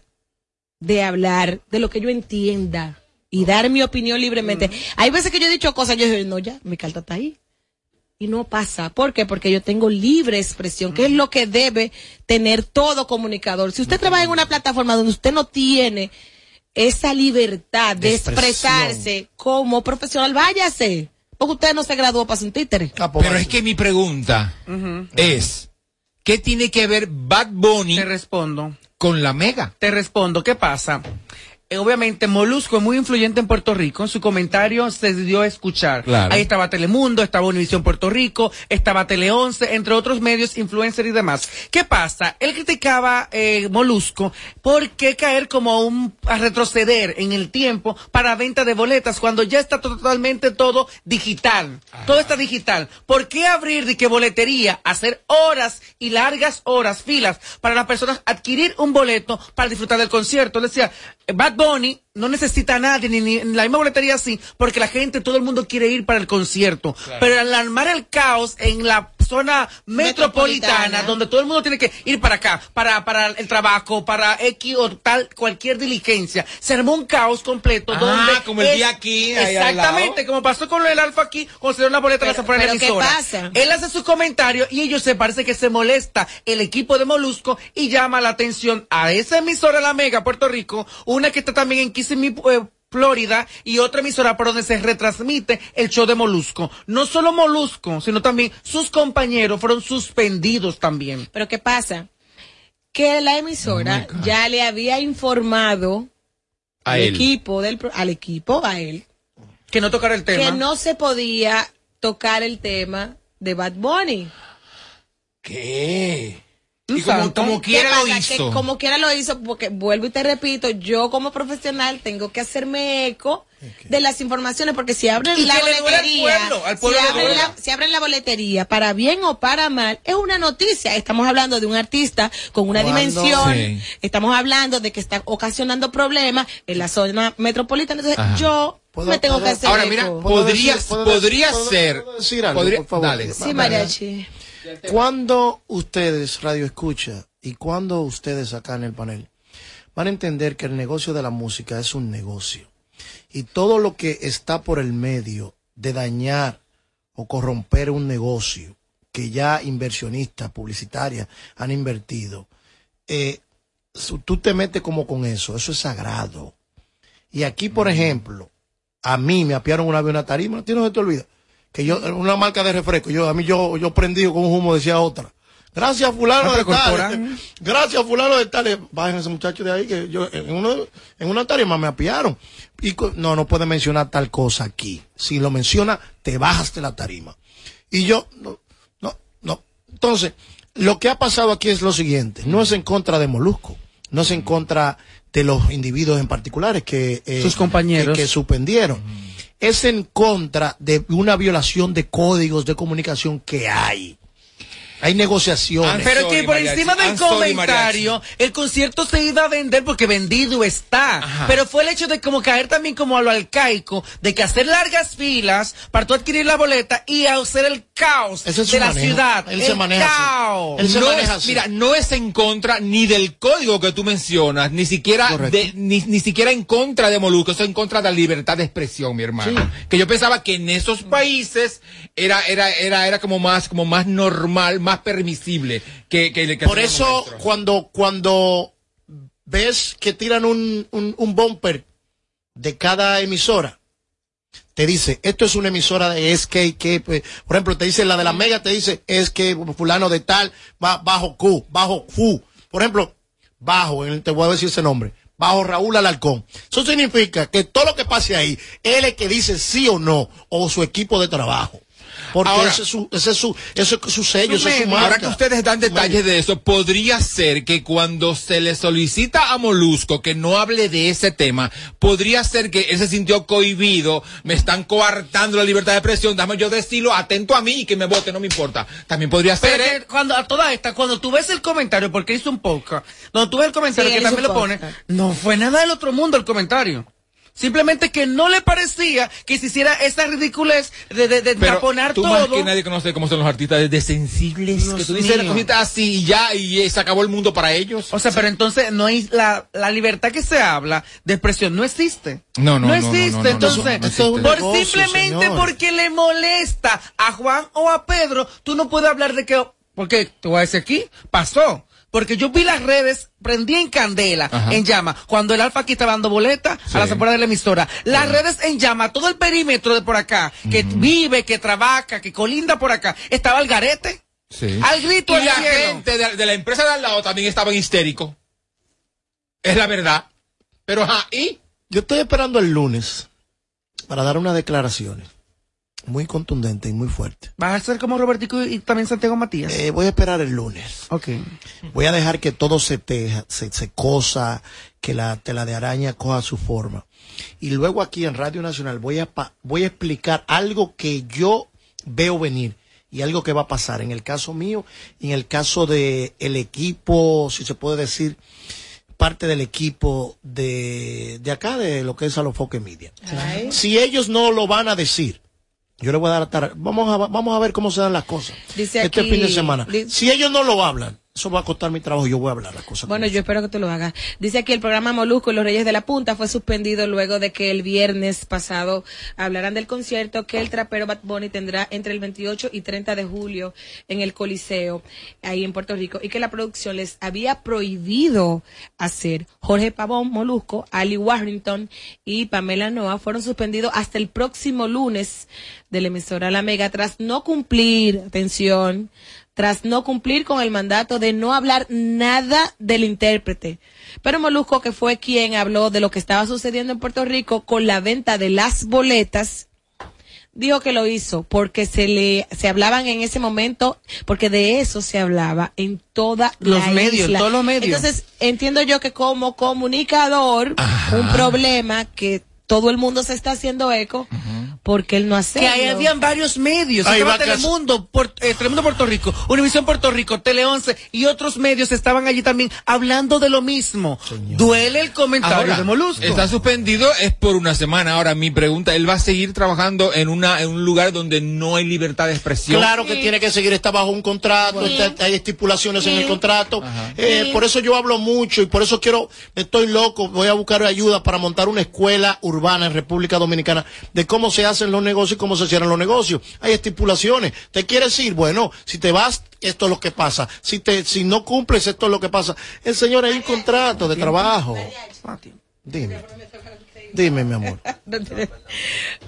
de hablar de lo que yo entienda y dar mi opinión libremente. Hay veces que yo he dicho cosas, yo digo, no, ya, mi carta está ahí. Y no pasa. ¿Por qué? Porque yo tengo libre expresión, que es lo que debe tener todo comunicador. Si usted trabaja en una plataforma donde usted no tiene esa libertad de, expresarse como profesional, váyase. Porque usted no se graduó para ser un títere. Pero es que mi pregunta es, ¿qué tiene que ver Bad Bunny Te respondo. con la Mega? Te respondo, ¿qué pasa? Eh, obviamente, Molusco es muy influyente en Puerto Rico. En su comentario se dio a escuchar. Claro. Ahí estaba Telemundo, estaba Univisión Puerto Rico, estaba Tele 11, entre otros medios, influencers y demás. ¿Qué pasa? Él criticaba eh, Molusco por qué caer como un, a retroceder en el tiempo para venta de boletas cuando ya está totalmente todo digital. Todo está digital. ¿Por qué abrir de que boletería, hacer horas y largas horas, filas, para las personas adquirir un boleto para disfrutar del concierto? Decía, Bad Bunny no necesita a nadie, ni, ni la misma boletería así, porque la gente, todo el mundo quiere ir para el concierto. Pero al armar el caos en la zona metropolitana, Metropolitana. donde todo el mundo tiene que ir para acá, para, para el trabajo, para X o tal, cualquier diligencia, se armó un caos completo. Ah, donde como el día aquí, ahí al Exactamente, como pasó con el Alfa aquí, cuando se dieron la boleta Pero- las afuera de la ¿qué emisora. pasa? Él hace sus comentarios y ellos se parece que se molesta el equipo de Molusco y llama la atención a esa emisora La Mega Puerto Rico, una que está también en Kissimmee, eh, Florida y otra emisora por donde se retransmite el show de Molusco. No solo Molusco, sino también sus compañeros fueron suspendidos también. Pero ¿qué pasa? Que la emisora ya le había informado A al él. equipo del al equipo, a él, Que no tocara el tema. que no se podía tocar el tema de Bad Bunny. ¿Qué? Y como, santo. como ¿Qué quiera lo hizo. Que como quiera lo hizo, porque vuelvo y te repito, yo como profesional tengo que hacerme eco de las informaciones, porque si abren Y la boletería, pueblo, al pueblo si, abren la, si abren la boletería, para bien o para mal, es una noticia. Estamos hablando de un artista con una ¿Cuándo? dimensión, Sí. estamos hablando de que está ocasionando problemas en la zona metropolitana, entonces Ajá. yo ¿Puedo- me tengo que hacer Ahora eco. mira, ¿Puedo podría, podría ser. puedo decir algo, podría- por favor? Dale. Sí, mariachi. Cuando ustedes, Radio Escucha, y cuando ustedes acá en el panel, van a entender que el negocio de la música es un negocio. Y todo lo que está por el medio de dañar o corromper un negocio que ya inversionistas, publicitarias han invertido, eh, tú te metes como con eso, eso es sagrado. Y aquí, por ejemplo, A mí me apiaron una vez una tarima, ¿a ti no te olvida? Que yo, una marca de refresco, yo, a mí yo, yo prendido con un humo decía otra. Gracias fulano Ah, de tal. Gracias fulano de tal. Bajen ese muchacho de ahí que yo en uno, en una tarima me apiaron. Y no, no puede mencionar tal cosa aquí. Si lo menciona, te bajas de la tarima. Y yo, no, no, no. Entonces, lo que ha pasado aquí es lo siguiente. No es en contra de Molusco. No es en contra de los individuos en particulares que, eh, Sus compañeros. que, que suspendieron. Es en contra de una violación de códigos de comunicación que hay. Hay negociaciones. Pero que por encima del comentario, el concierto se iba a vender porque vendido está. Pero fue el hecho de como caer también como a lo arcaico, de que hacer largas filas para tú adquirir la boleta y hacer el caos Ese es su de la manejo. ciudad. Él se el maneja así. caos. Él se no maneja es, así. mira, no es en contra ni del código que tú mencionas, ni siquiera de, ni, ni siquiera en contra de Molusco, eso es en contra de la libertad de expresión, mi hermano. Que yo pensaba que en esos países era, era, era, era como más, como más normal, más permisible que, que, que Por eso, cuando, cuando ves que tiran un, un, un bumper de cada emisora, te dice, esto es una emisora de es que, pues, por ejemplo, te dice la de la Mega, te dice, es que fulano de tal, va bajo Q, bajo Q. Por ejemplo, bajo, en- te voy a decir ese nombre, bajo Raúl Alarcón. Eso significa que todo lo que pase ahí, él es el que dice sí o no, o su equipo de trabajo. Porque Ahora- ese es su, ese es su, ese es su sello, ese es su marca. Ahora que ustedes dan detalles de eso, podría ser que cuando se le solicita a Molusco que no hable de ese tema, podría ser que él se sintió cohibido, me están coartando la libertad de expresión, dame yo decirlo, atento a mí y que me vote, no me importa. También podría ser, Pero ¿eh? cuando a toda esta, cuando tú ves el comentario, porque hizo un podcast, cuando tú ves el comentario Sí, que también lo pone, no fue nada del otro mundo el comentario. Simplemente que no le parecía que se hiciera esa ridiculez de, de, de Pero taponar tú todo. más que nadie conoce cómo son los artistas de sensibles, que tú dices mío. cositas así y ya, y eh, se acabó el mundo para ellos. O sea, pero entonces no hay la, la libertad que se habla de expresión no existe. No, no, no, no, existe. no, no, no, entonces, existe. por negocio, simplemente señores. porque le molesta a Juan o a Pedro, tú no puedes hablar de que, porque te voy a decir aquí, pasó. Porque yo vi las redes, prendí en candela, Ajá. en llama, cuando el Alfa aquí está dando boleta a las afueras de la emisora. Las redes en llama, todo el perímetro de por acá, que vive, que trabaja, que colinda por acá, estaba al garete. Sí. Al grito y la cielo. gente de, de la empresa de al lado también estaban histéricos. Es la verdad. Pero, ajá, ¿y? Yo estoy esperando el lunes para dar unas declaraciones muy contundentes y muy fuertes. ¿Vas a ser como Robertico y también Santiago Matías? Eh, voy a esperar el lunes. Ok. Voy a dejar que todo se teja, se, se cosa, que la tela de araña coja su forma. Y luego aquí en Radio Nacional voy a, pa- voy a explicar algo que yo veo venir y algo que va a pasar en el caso mío y en el caso de el equipo, si se puede decir, parte del equipo de, de acá, de lo que es Alofoque Media. Si ellos no lo van a decir, yo le voy a dar a vamos a, vamos a ver cómo se dan las cosas. Dice este aquí- fin de semana. Si ellos no lo hablan, eso va a costar mi trabajo, yo voy a hablar las cosas. Bueno, yo espero que tú lo hagas. Dice aquí el programa Molusco y los Reyes de la Punta fue suspendido luego de que el viernes pasado hablaran del concierto que el trapero Bad Bunny tendrá entre el 28 y 30 de julio en el Coliseo, ahí en Puerto Rico, y que la producción les había prohibido hacer. Jorge Pavón, Molusco, Ali Warrington y Pamela Noa fueron suspendidos hasta el próximo lunes de la emisora La Mega tras no cumplir, atención, tras no cumplir con el mandato de no hablar nada del intérprete. Pero Molusco, que fue quien habló de lo que estaba sucediendo en Puerto Rico con la venta de las boletas, dijo que lo hizo porque se le se hablaban en ese momento porque de eso se hablaba en toda Los la medios, isla. todos los medios. Entonces, entiendo yo que como comunicador, un problema que todo el mundo se está haciendo eco porque él no hace Que ahí habían varios medios. Ahí Estaba Telemundo, Puer- eh, Telemundo Puerto Rico, Univisión Puerto Rico, Tele 11 y otros medios estaban allí también hablando de lo mismo. Duele el comentario Ahora, de Molusco. Está suspendido es por una semana. Ahora, mi pregunta, ¿él va a seguir trabajando en una en un lugar donde no hay libertad de expresión? Claro que tiene que seguir, está bajo un contrato, está- hay estipulaciones en el contrato. Eh, Por eso yo hablo mucho y por eso quiero, estoy loco, voy a buscar ayuda para montar una escuela urbana en República Dominicana de cómo se hacen los negocios y cómo se cierran los negocios. Hay estipulaciones. ¿Te quieres ir? Bueno, si te vas, esto es lo que pasa. Si te, si no cumples, esto es lo que pasa. El señor, hay un contrato de trabajo. Dime. Dime, mi amor.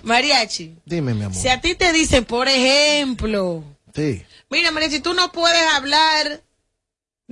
Mariachi, Dime, mi amor. si a ti te dicen, por ejemplo, Sí. mira, Mariachi, tú no puedes hablar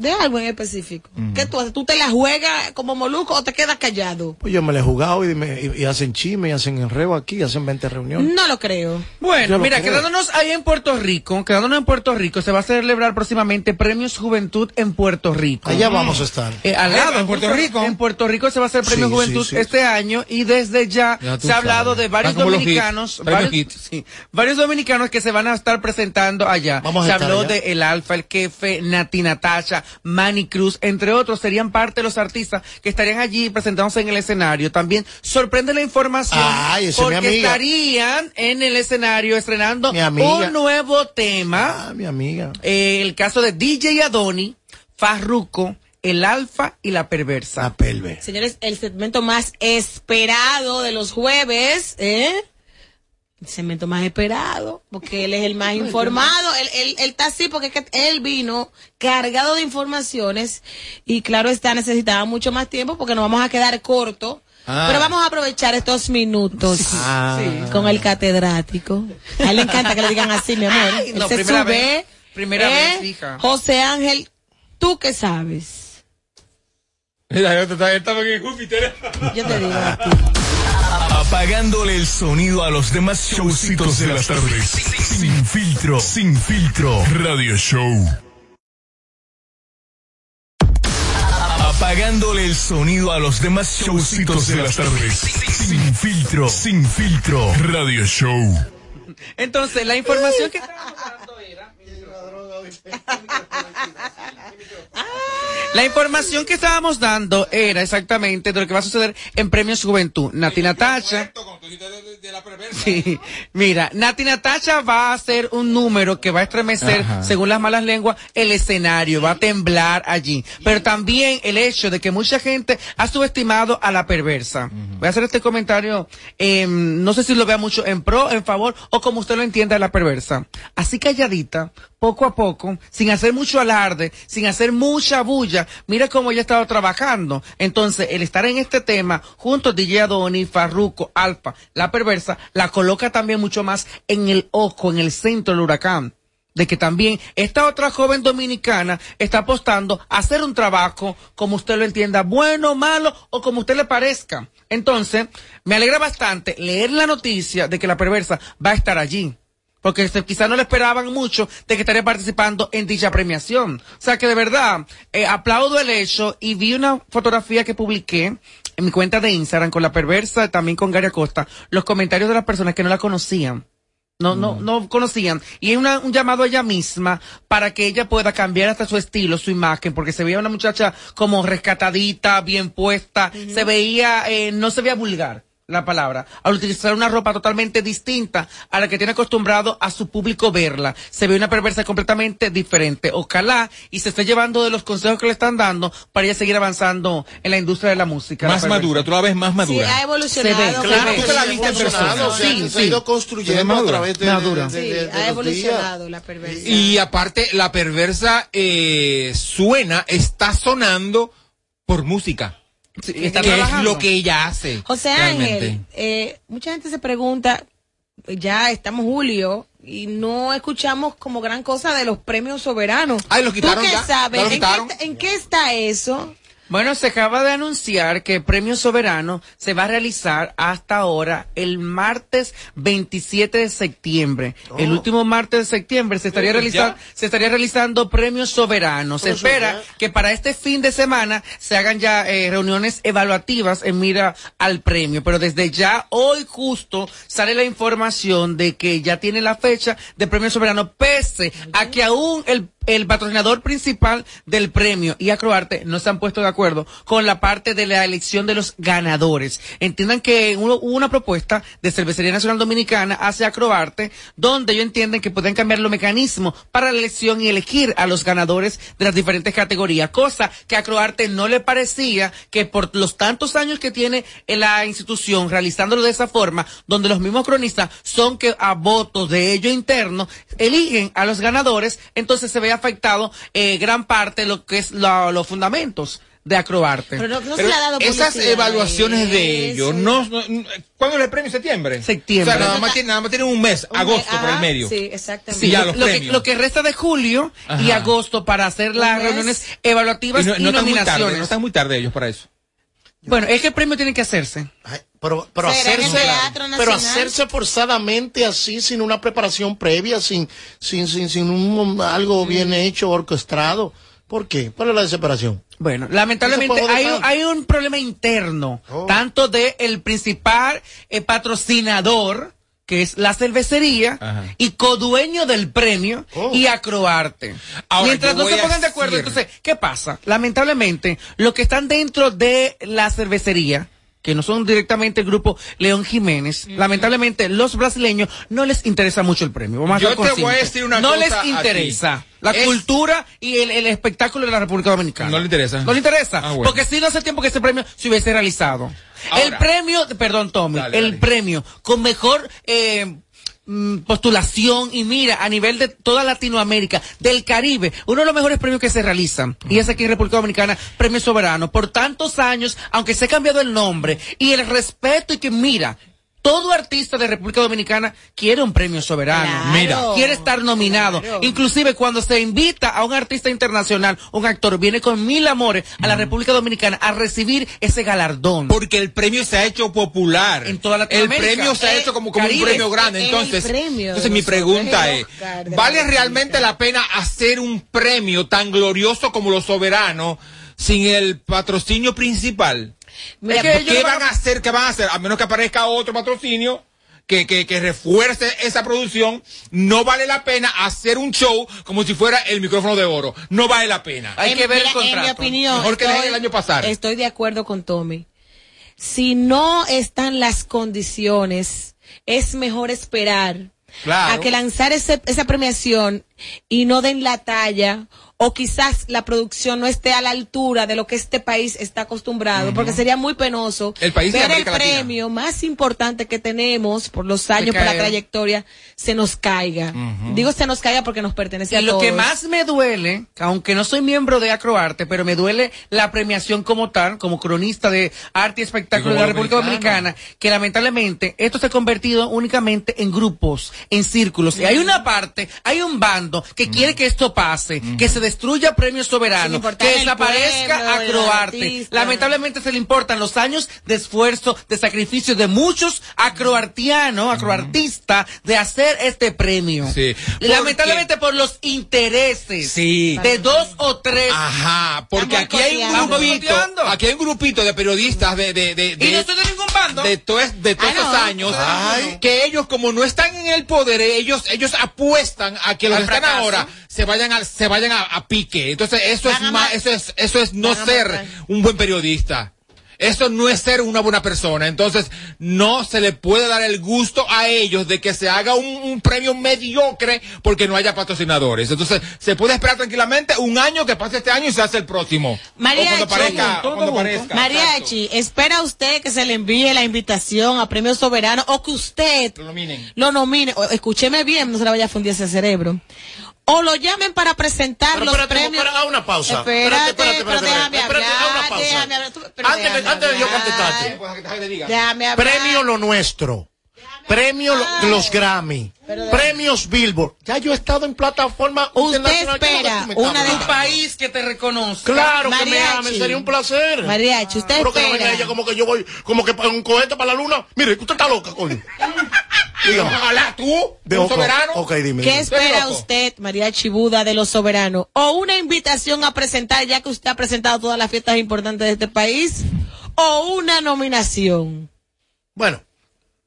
de algo en específico. ¿Qué tú haces? ¿Tú te la juegas como moluco o te quedas callado? Pues yo me la he jugado y, me- y- y hacen chisme y hacen enreo aquí, hacen 20 reuniones. No lo creo. Bueno, lo mira, creo. quedándonos ahí en Puerto Rico, quedándonos en Puerto Rico, se va a celebrar próximamente Premios Juventud en Puerto Rico. Allá vamos a estar. Eh, al lado, en Puerto justo Rico. En Puerto Rico se va a hacer Premio Sí, Juventud sí, sí. este año y desde ya, se ha hablado sabes. de varios dominicanos, premios varios, hits. sí, varios dominicanos que se van a estar presentando allá. Vamos a se estar habló allá. de El Alfa, El Kefe, Nati Natasha, Manny Cruz, entre otros, serían parte de los artistas que estarían allí presentándose en el escenario. También sorprende la información Ay, mi porque amiga. estarían en el escenario estrenando un nuevo tema. Ah, mi amiga. Eh, el caso de DJ Adoni, Farruko, El Alfa y La Perversa. La pelve. Señores, el segmento más esperado de los jueves, ¿eh? El segmento más esperado, porque él es el más informado. Él, él, él está así porque es que él vino cargado de informaciones y claro está, necesitaba mucho más tiempo porque nos vamos a quedar corto. Ah. Pero vamos a aprovechar estos minutos Ah. con el catedrático. A él le encanta que le digan así, mi amor. Ay, Él no, se primera sube, vez. Primera ¿eh? vez, hija. José Ángel, ¿tú qué sabes? Mira, yo te- estaba en Júpiter. Yo te digo. a ti. Apagándole el sonido a los demás showcitos de las tardes. Sin filtro, sin filtro. Radio Show. Apagándole el sonido a los demás showcitos de las tardes. Sin filtro, sin filtro. Radio Show. Entonces, la información que. La información que estábamos dando era exactamente de lo que va a suceder en Premios Juventud. Nati Natasha. Sí, mira, Nati Natasha va a hacer un número que va a estremecer, Ajá. según las malas lenguas, el escenario, va a temblar allí. Pero también el hecho de que mucha gente ha subestimado a la perversa. Voy a hacer este comentario, eh, no sé si lo vea mucho en pro, en favor, o como usted lo entienda a la perversa. Así calladita, poco a poco, sin hacer mucho alarde, sin hacer mucha bulla, mira cómo ella ha estado trabajando. Entonces, el estar en este tema, junto a DJ Adoni, Farruko, Alfa, la perversa, la coloca también mucho más en el ojo, en el centro del huracán. De que también esta otra joven dominicana está apostando a hacer un trabajo como usted lo entienda, bueno, malo o como usted le parezca. Entonces, me alegra bastante leer la noticia de que la perversa va a estar allí porque quizás no le esperaban mucho de que estaría participando en dicha premiación. O sea que de verdad, eh, aplaudo el hecho y vi una fotografía que publiqué en mi cuenta de Instagram con la perversa, también con Gary Acosta, los comentarios de las personas que no la conocían. No, no, no conocían. Y es una- un llamado a ella misma para que ella pueda cambiar hasta su estilo, su imagen, porque se veía una muchacha como rescatadita, bien puesta, se veía, eh, no se veía vulgar la palabra, al utilizar una ropa totalmente distinta a la que tiene acostumbrado a su público verla. Se ve una perversa completamente diferente. Ojalá y se esté llevando de los consejos que le están dando para ella seguir avanzando en la industria de la música. Más la madura, tú la ves más Sí, madura. ha evolucionado. Se ve, Claro, tú la viste en persona. O sea, Sí, se ha sí. ido construyendo a través de, Madura. de- de- Sí, de- de ha días. evolucionado la perversa. Y aparte, la perversa eh, suena, está sonando por música. Sí, está que es lo que ella hace. José realmente. Ángel, eh, mucha gente se pregunta, ya estamos julio y no escuchamos como gran cosa de los premios soberanos. Ay, los quitaron ¿Tú qué ya, sabes? ya los ¿En, quitaron. Qué, en qué está eso? Bueno, se acaba de anunciar que el Premio Soberano se va a realizar hasta ahora el martes 27 de septiembre. El último martes de septiembre se estaría Oh. Realizando, se estaría realizando Premio Soberano. Se espera ya- que para este fin de semana se hagan ya eh, reuniones evaluativas en mira al premio. Pero desde ya, hoy justo, sale la información de que ya tiene la fecha del Premio Soberano, pese a que aún el el patrocinador principal del premio y Acroarte no se han puesto de acuerdo con la parte de la elección de los ganadores. Entiendan que hubo una propuesta de Cervecería Nacional Dominicana hacia Acroarte, donde ellos entienden que pueden cambiar los mecanismos para la elección y elegir a los ganadores de las diferentes categorías, cosa que a Acroarte no le parecía que por los tantos años que tiene en la institución realizándolo de esa forma, donde los mismos cronistas son que a votos de ellos internos eligen a los ganadores, entonces se ve afectado eh, gran parte de lo que es la- los fundamentos de Acroarte. Pero no- no se Pero le ha dado esas evaluaciones de ellos, no, ¿cuándo es el premio? ¿Septiembre? Septiembre. O sea, nada más, nada más tienen un mes, agosto por el medio. Sí, exactamente. Sí, ya lo, los lo que, premios. lo que resta de julio y agosto para hacer las mes. reuniones evaluativas Y no, y, no están muy tarde, nominaciones. no están muy tarde ellos para eso. Bueno, es que el premio tiene que hacerse. Pero, pero ¿Será en el hacerse, pero hacerse forzadamente así, sin una preparación previa, sin, sin, sin, sin un, algo bien hecho, orquestado. ¿Por qué? ¿Cuál es la desesperación? Bueno, lamentablemente hay, hay un problema interno, Oh. tanto de el principal eh, patrocinador, que es la cervecería, Ajá. y codueño del premio, Oh. y Acroarte. Ahora, Mientras no se pongan de acuerdo, entonces, ¿qué pasa? Lamentablemente, los que están dentro de la cervecería, que no son directamente el grupo León Jiménez, lamentablemente los brasileños no les interesa mucho el premio. Vamos a Yo ser te voy a decir una no cosa les a ti. interesa la Es- cultura y el, el espectáculo de la República Dominicana. No le interesa. No le interesa. Ah, bueno. Porque si no hace tiempo que ese premio se hubiese realizado. Ahora. el premio, perdón Tommy, Dale, el dale. premio con mejor eh, mm, postulación y mira a nivel de toda Latinoamérica, del Caribe, uno de los mejores premios que se realizan. Y es aquí en República Dominicana, Premio Soberano. Por tantos años, aunque se ha cambiado el nombre y el respeto y que mira, todo artista de República Dominicana quiere un premio soberano. Claro. Mira. Quiere estar nominado. Claro. Inclusive cuando se invita a un artista internacional, un actor viene con mil amores a la República Dominicana a recibir ese galardón. Porque el premio se ha hecho popular. En toda El Latinoamérica. premio se ha hecho como, como un premio grande. El Entonces, entonces mi pregunta es, ¿vale realmente la pena hacer un premio tan glorioso como los soberanos sin el patrocinio principal? Mira, Es que ¿Qué no van van a hacer? ¿Qué van a hacer? A menos que aparezca otro patrocinio que, que, que refuerce esa producción, no vale la pena hacer un show como si fuera el micrófono de oro. No vale la pena. Hay En- que ver mira, el contrato. En mi opinión, Mejor que dejen el año pasar. Estoy de acuerdo con Tommy. Si no están las condiciones, es mejor esperar Claro. a que lanzar ese- esa premiación y no den la talla o quizás la producción no esté a la altura de lo que este país está acostumbrado, porque sería muy penoso El país ver el Latina. premio más importante que tenemos por los años, por la trayectoria, se nos caiga. Digo se nos caiga porque nos pertenece a Y lo que más me duele, aunque no soy miembro de Acroarte, pero me duele la premiación como tal, como cronista de arte y espectáculo Y de la República. Dominicana, que lamentablemente esto se ha convertido únicamente en grupos, en círculos. Y hay una parte, hay un bando que quiere que esto pase, que se destruya soberanos, importar que desaparezca pueblo, Acroarte. Lamentablemente se le importan los años de esfuerzo, de sacrificio de muchos acroartianos, acroartistas, de hacer este premio. Sí. Lamentablemente por los intereses Sí. de dos o tres. Ajá, porque aquí hay un grupito, aquí hay un grupito de periodistas de, de, de, de- y no soy de ningún de, to- de todos Ah, no. esos años, Ay. que ellos como no están en el poder, ellos ellos apuestan a que los que están ahora se vayan a, se vayan a, a pique. Entonces eso Van es ma- eso es eso es no ser un buen periodista. Eso no es ser una buena persona. Entonces, no se le puede dar el gusto a ellos de que se haga un, un premio mediocre porque no haya patrocinadores. Entonces, se puede esperar tranquilamente un año que pase este año y se hace el próximo. Mariachi. o cuando parezca, Todo o cuando junto. parezca. Mariachi, ¿espera usted que se le envíe la invitación a Premio Soberano o que usted Lo nomine? O- escúcheme bien, no se le vaya a fundir ese cerebro. O lo llamen para presentar Pero los espérate, premios. una pausa. Espérate, Espérate, espérate, espérate, espérate, una pausa. déjame Antes déjame antes de yo contestarte. Pues. Déjame hablar. Premio lo nuestro. Premio lo- los Grammy. Premios Billboard. Ya yo he estado en plataforma Usted. ¿Qué espera una de- un país que te reconozca. Claro que me Mariachi. ame, sería un placer. Mariachi, usted Pero que no espera. venga ella como que yo voy, como que para un cohete para la luna. Mire, usted está loca, coño. Dígame. Ojalá tú, De un soberano. Ok, dime. ¿Qué dime. espera loco. usted, Mariachi Buda, de los soberanos? ¿O una invitación a presentar, ya que usted ha presentado todas las fiestas importantes de este país? ¿O una nominación? Bueno,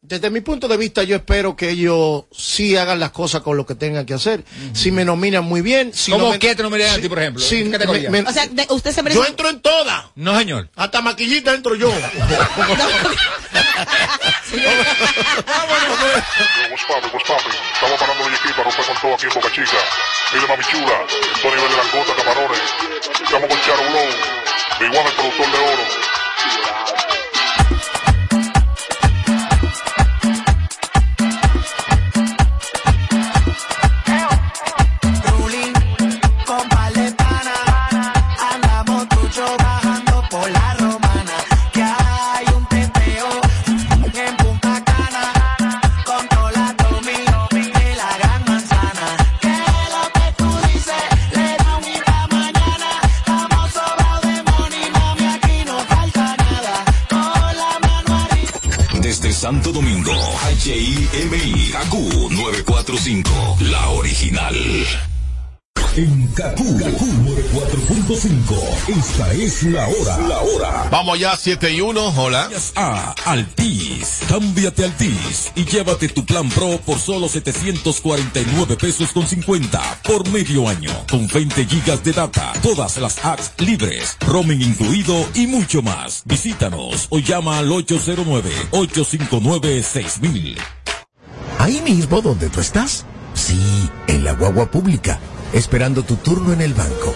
desde mi punto de vista, yo espero que ellos sí hagan las cosas con lo que tengan que hacer. Si me nominan muy bien. Si ¿Cómo no me- qué te nominarían a si- ti, por ejemplo? si ¿En qué categoría? me- me- O sea, de- usted se merece... yo entro en todas. No, señor. Hasta maquillita entro yo. What's poppin', what's poppin'? Estamos parando el equipo para romper con todo aquí en Boca Chica. Mire, mami chula, Tony de Langota, Camarones. Estamos con Charo Blow, Big One, el productor de oro. Esta es la hora. La hora. Vamos ya, 7 y 1. Hola. A Altis. Cámbiate Altis y llévate tu plan Pro por solo 749 pesos con 50 por medio año. Con 20 gigas de data, todas las apps libres, roaming incluido y mucho más. Visítanos o llama al 809-859-6000. Ahí mismo donde tú estás. Sí, en la guagua pública, esperando tu turno en el banco.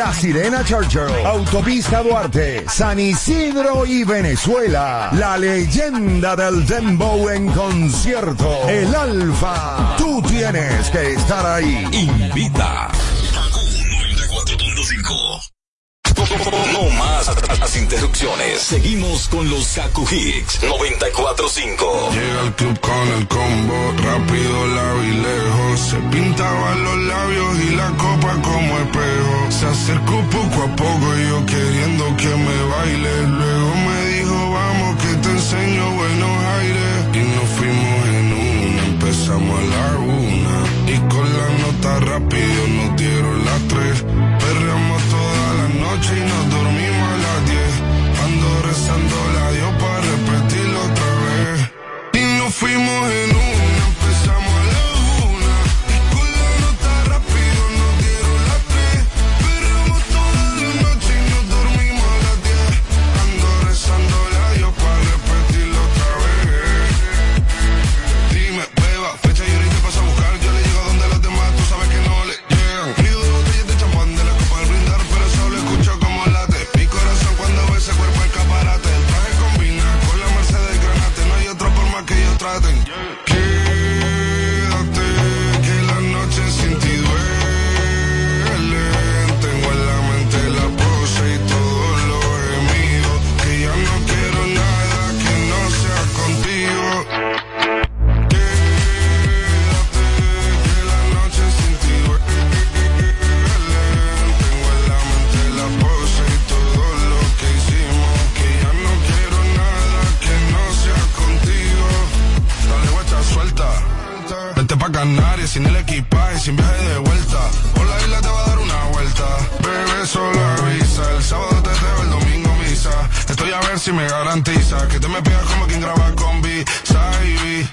La Sirena Churchill, Autopista Duarte, San Isidro y Venezuela. La leyenda del Dembow en concierto. El Alfa. Tú tienes que estar ahí. Invita. Interrupciones. Seguimos con los Kaku Hicks 945. Llega al club con el combo, rápido, lado y lejos. Se pintaban los labios y la copa como espejo. Se acercó poco a poco yo queriendo que me baile. Luego me dijo, vamos que te enseño buenos aires. Y nos fuimos en una, empezamos a la una. Y con la nota rápido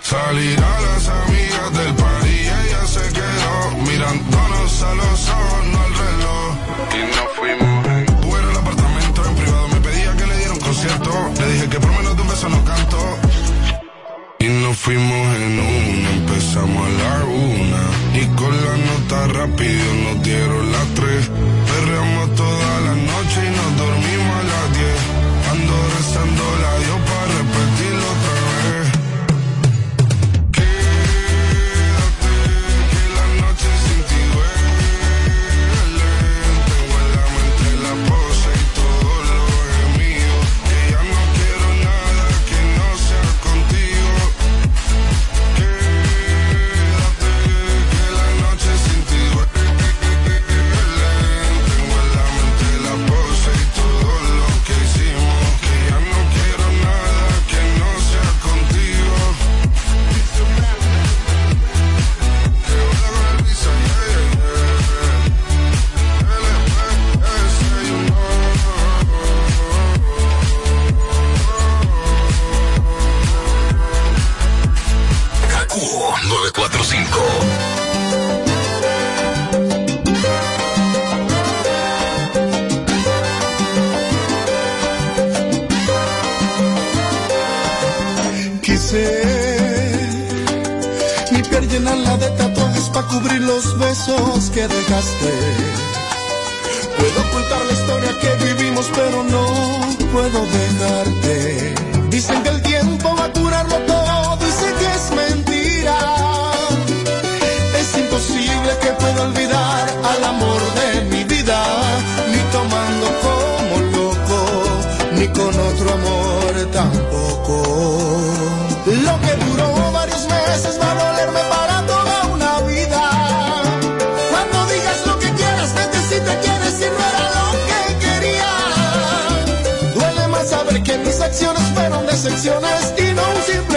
Salir a las amigas del party y ella se quedó mirándonos a los ojos, no al reloj. Y nos fuimos en Uber el apartamento en privado. Me pedía que le diera un concierto. Le dije que por menos de un beso no canto. Y nos fuimos decepciones fueron decepciones y no un simple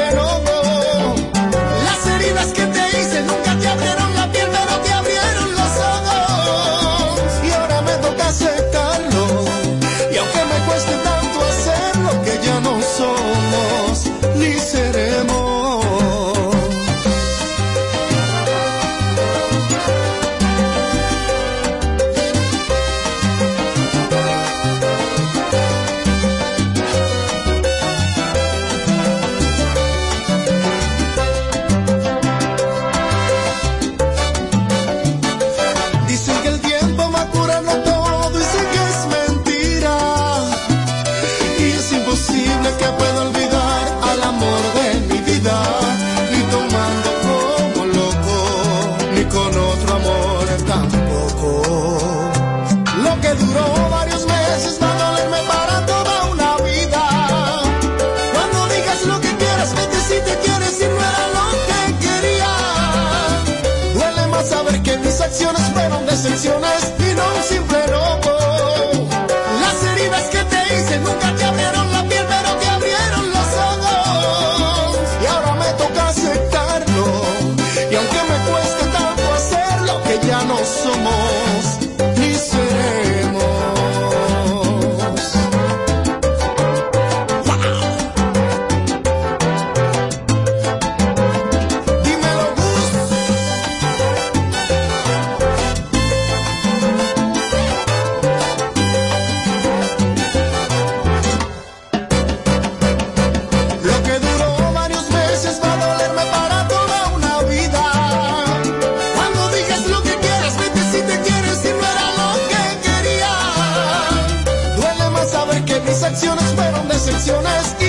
canciones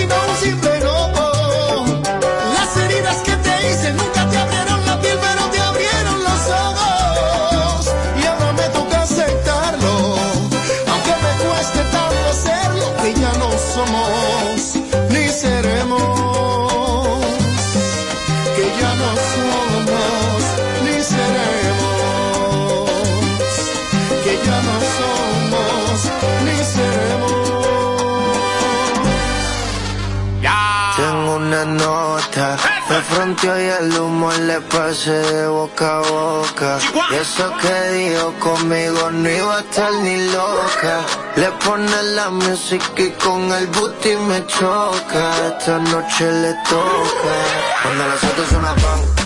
mintió y el humor le pasé de boca a boca. Y eso que dijo conmigo no iba a estar ni loca. Le pone la música y con el booty me choca. Esta noche le toca. Cuando las otras una pan.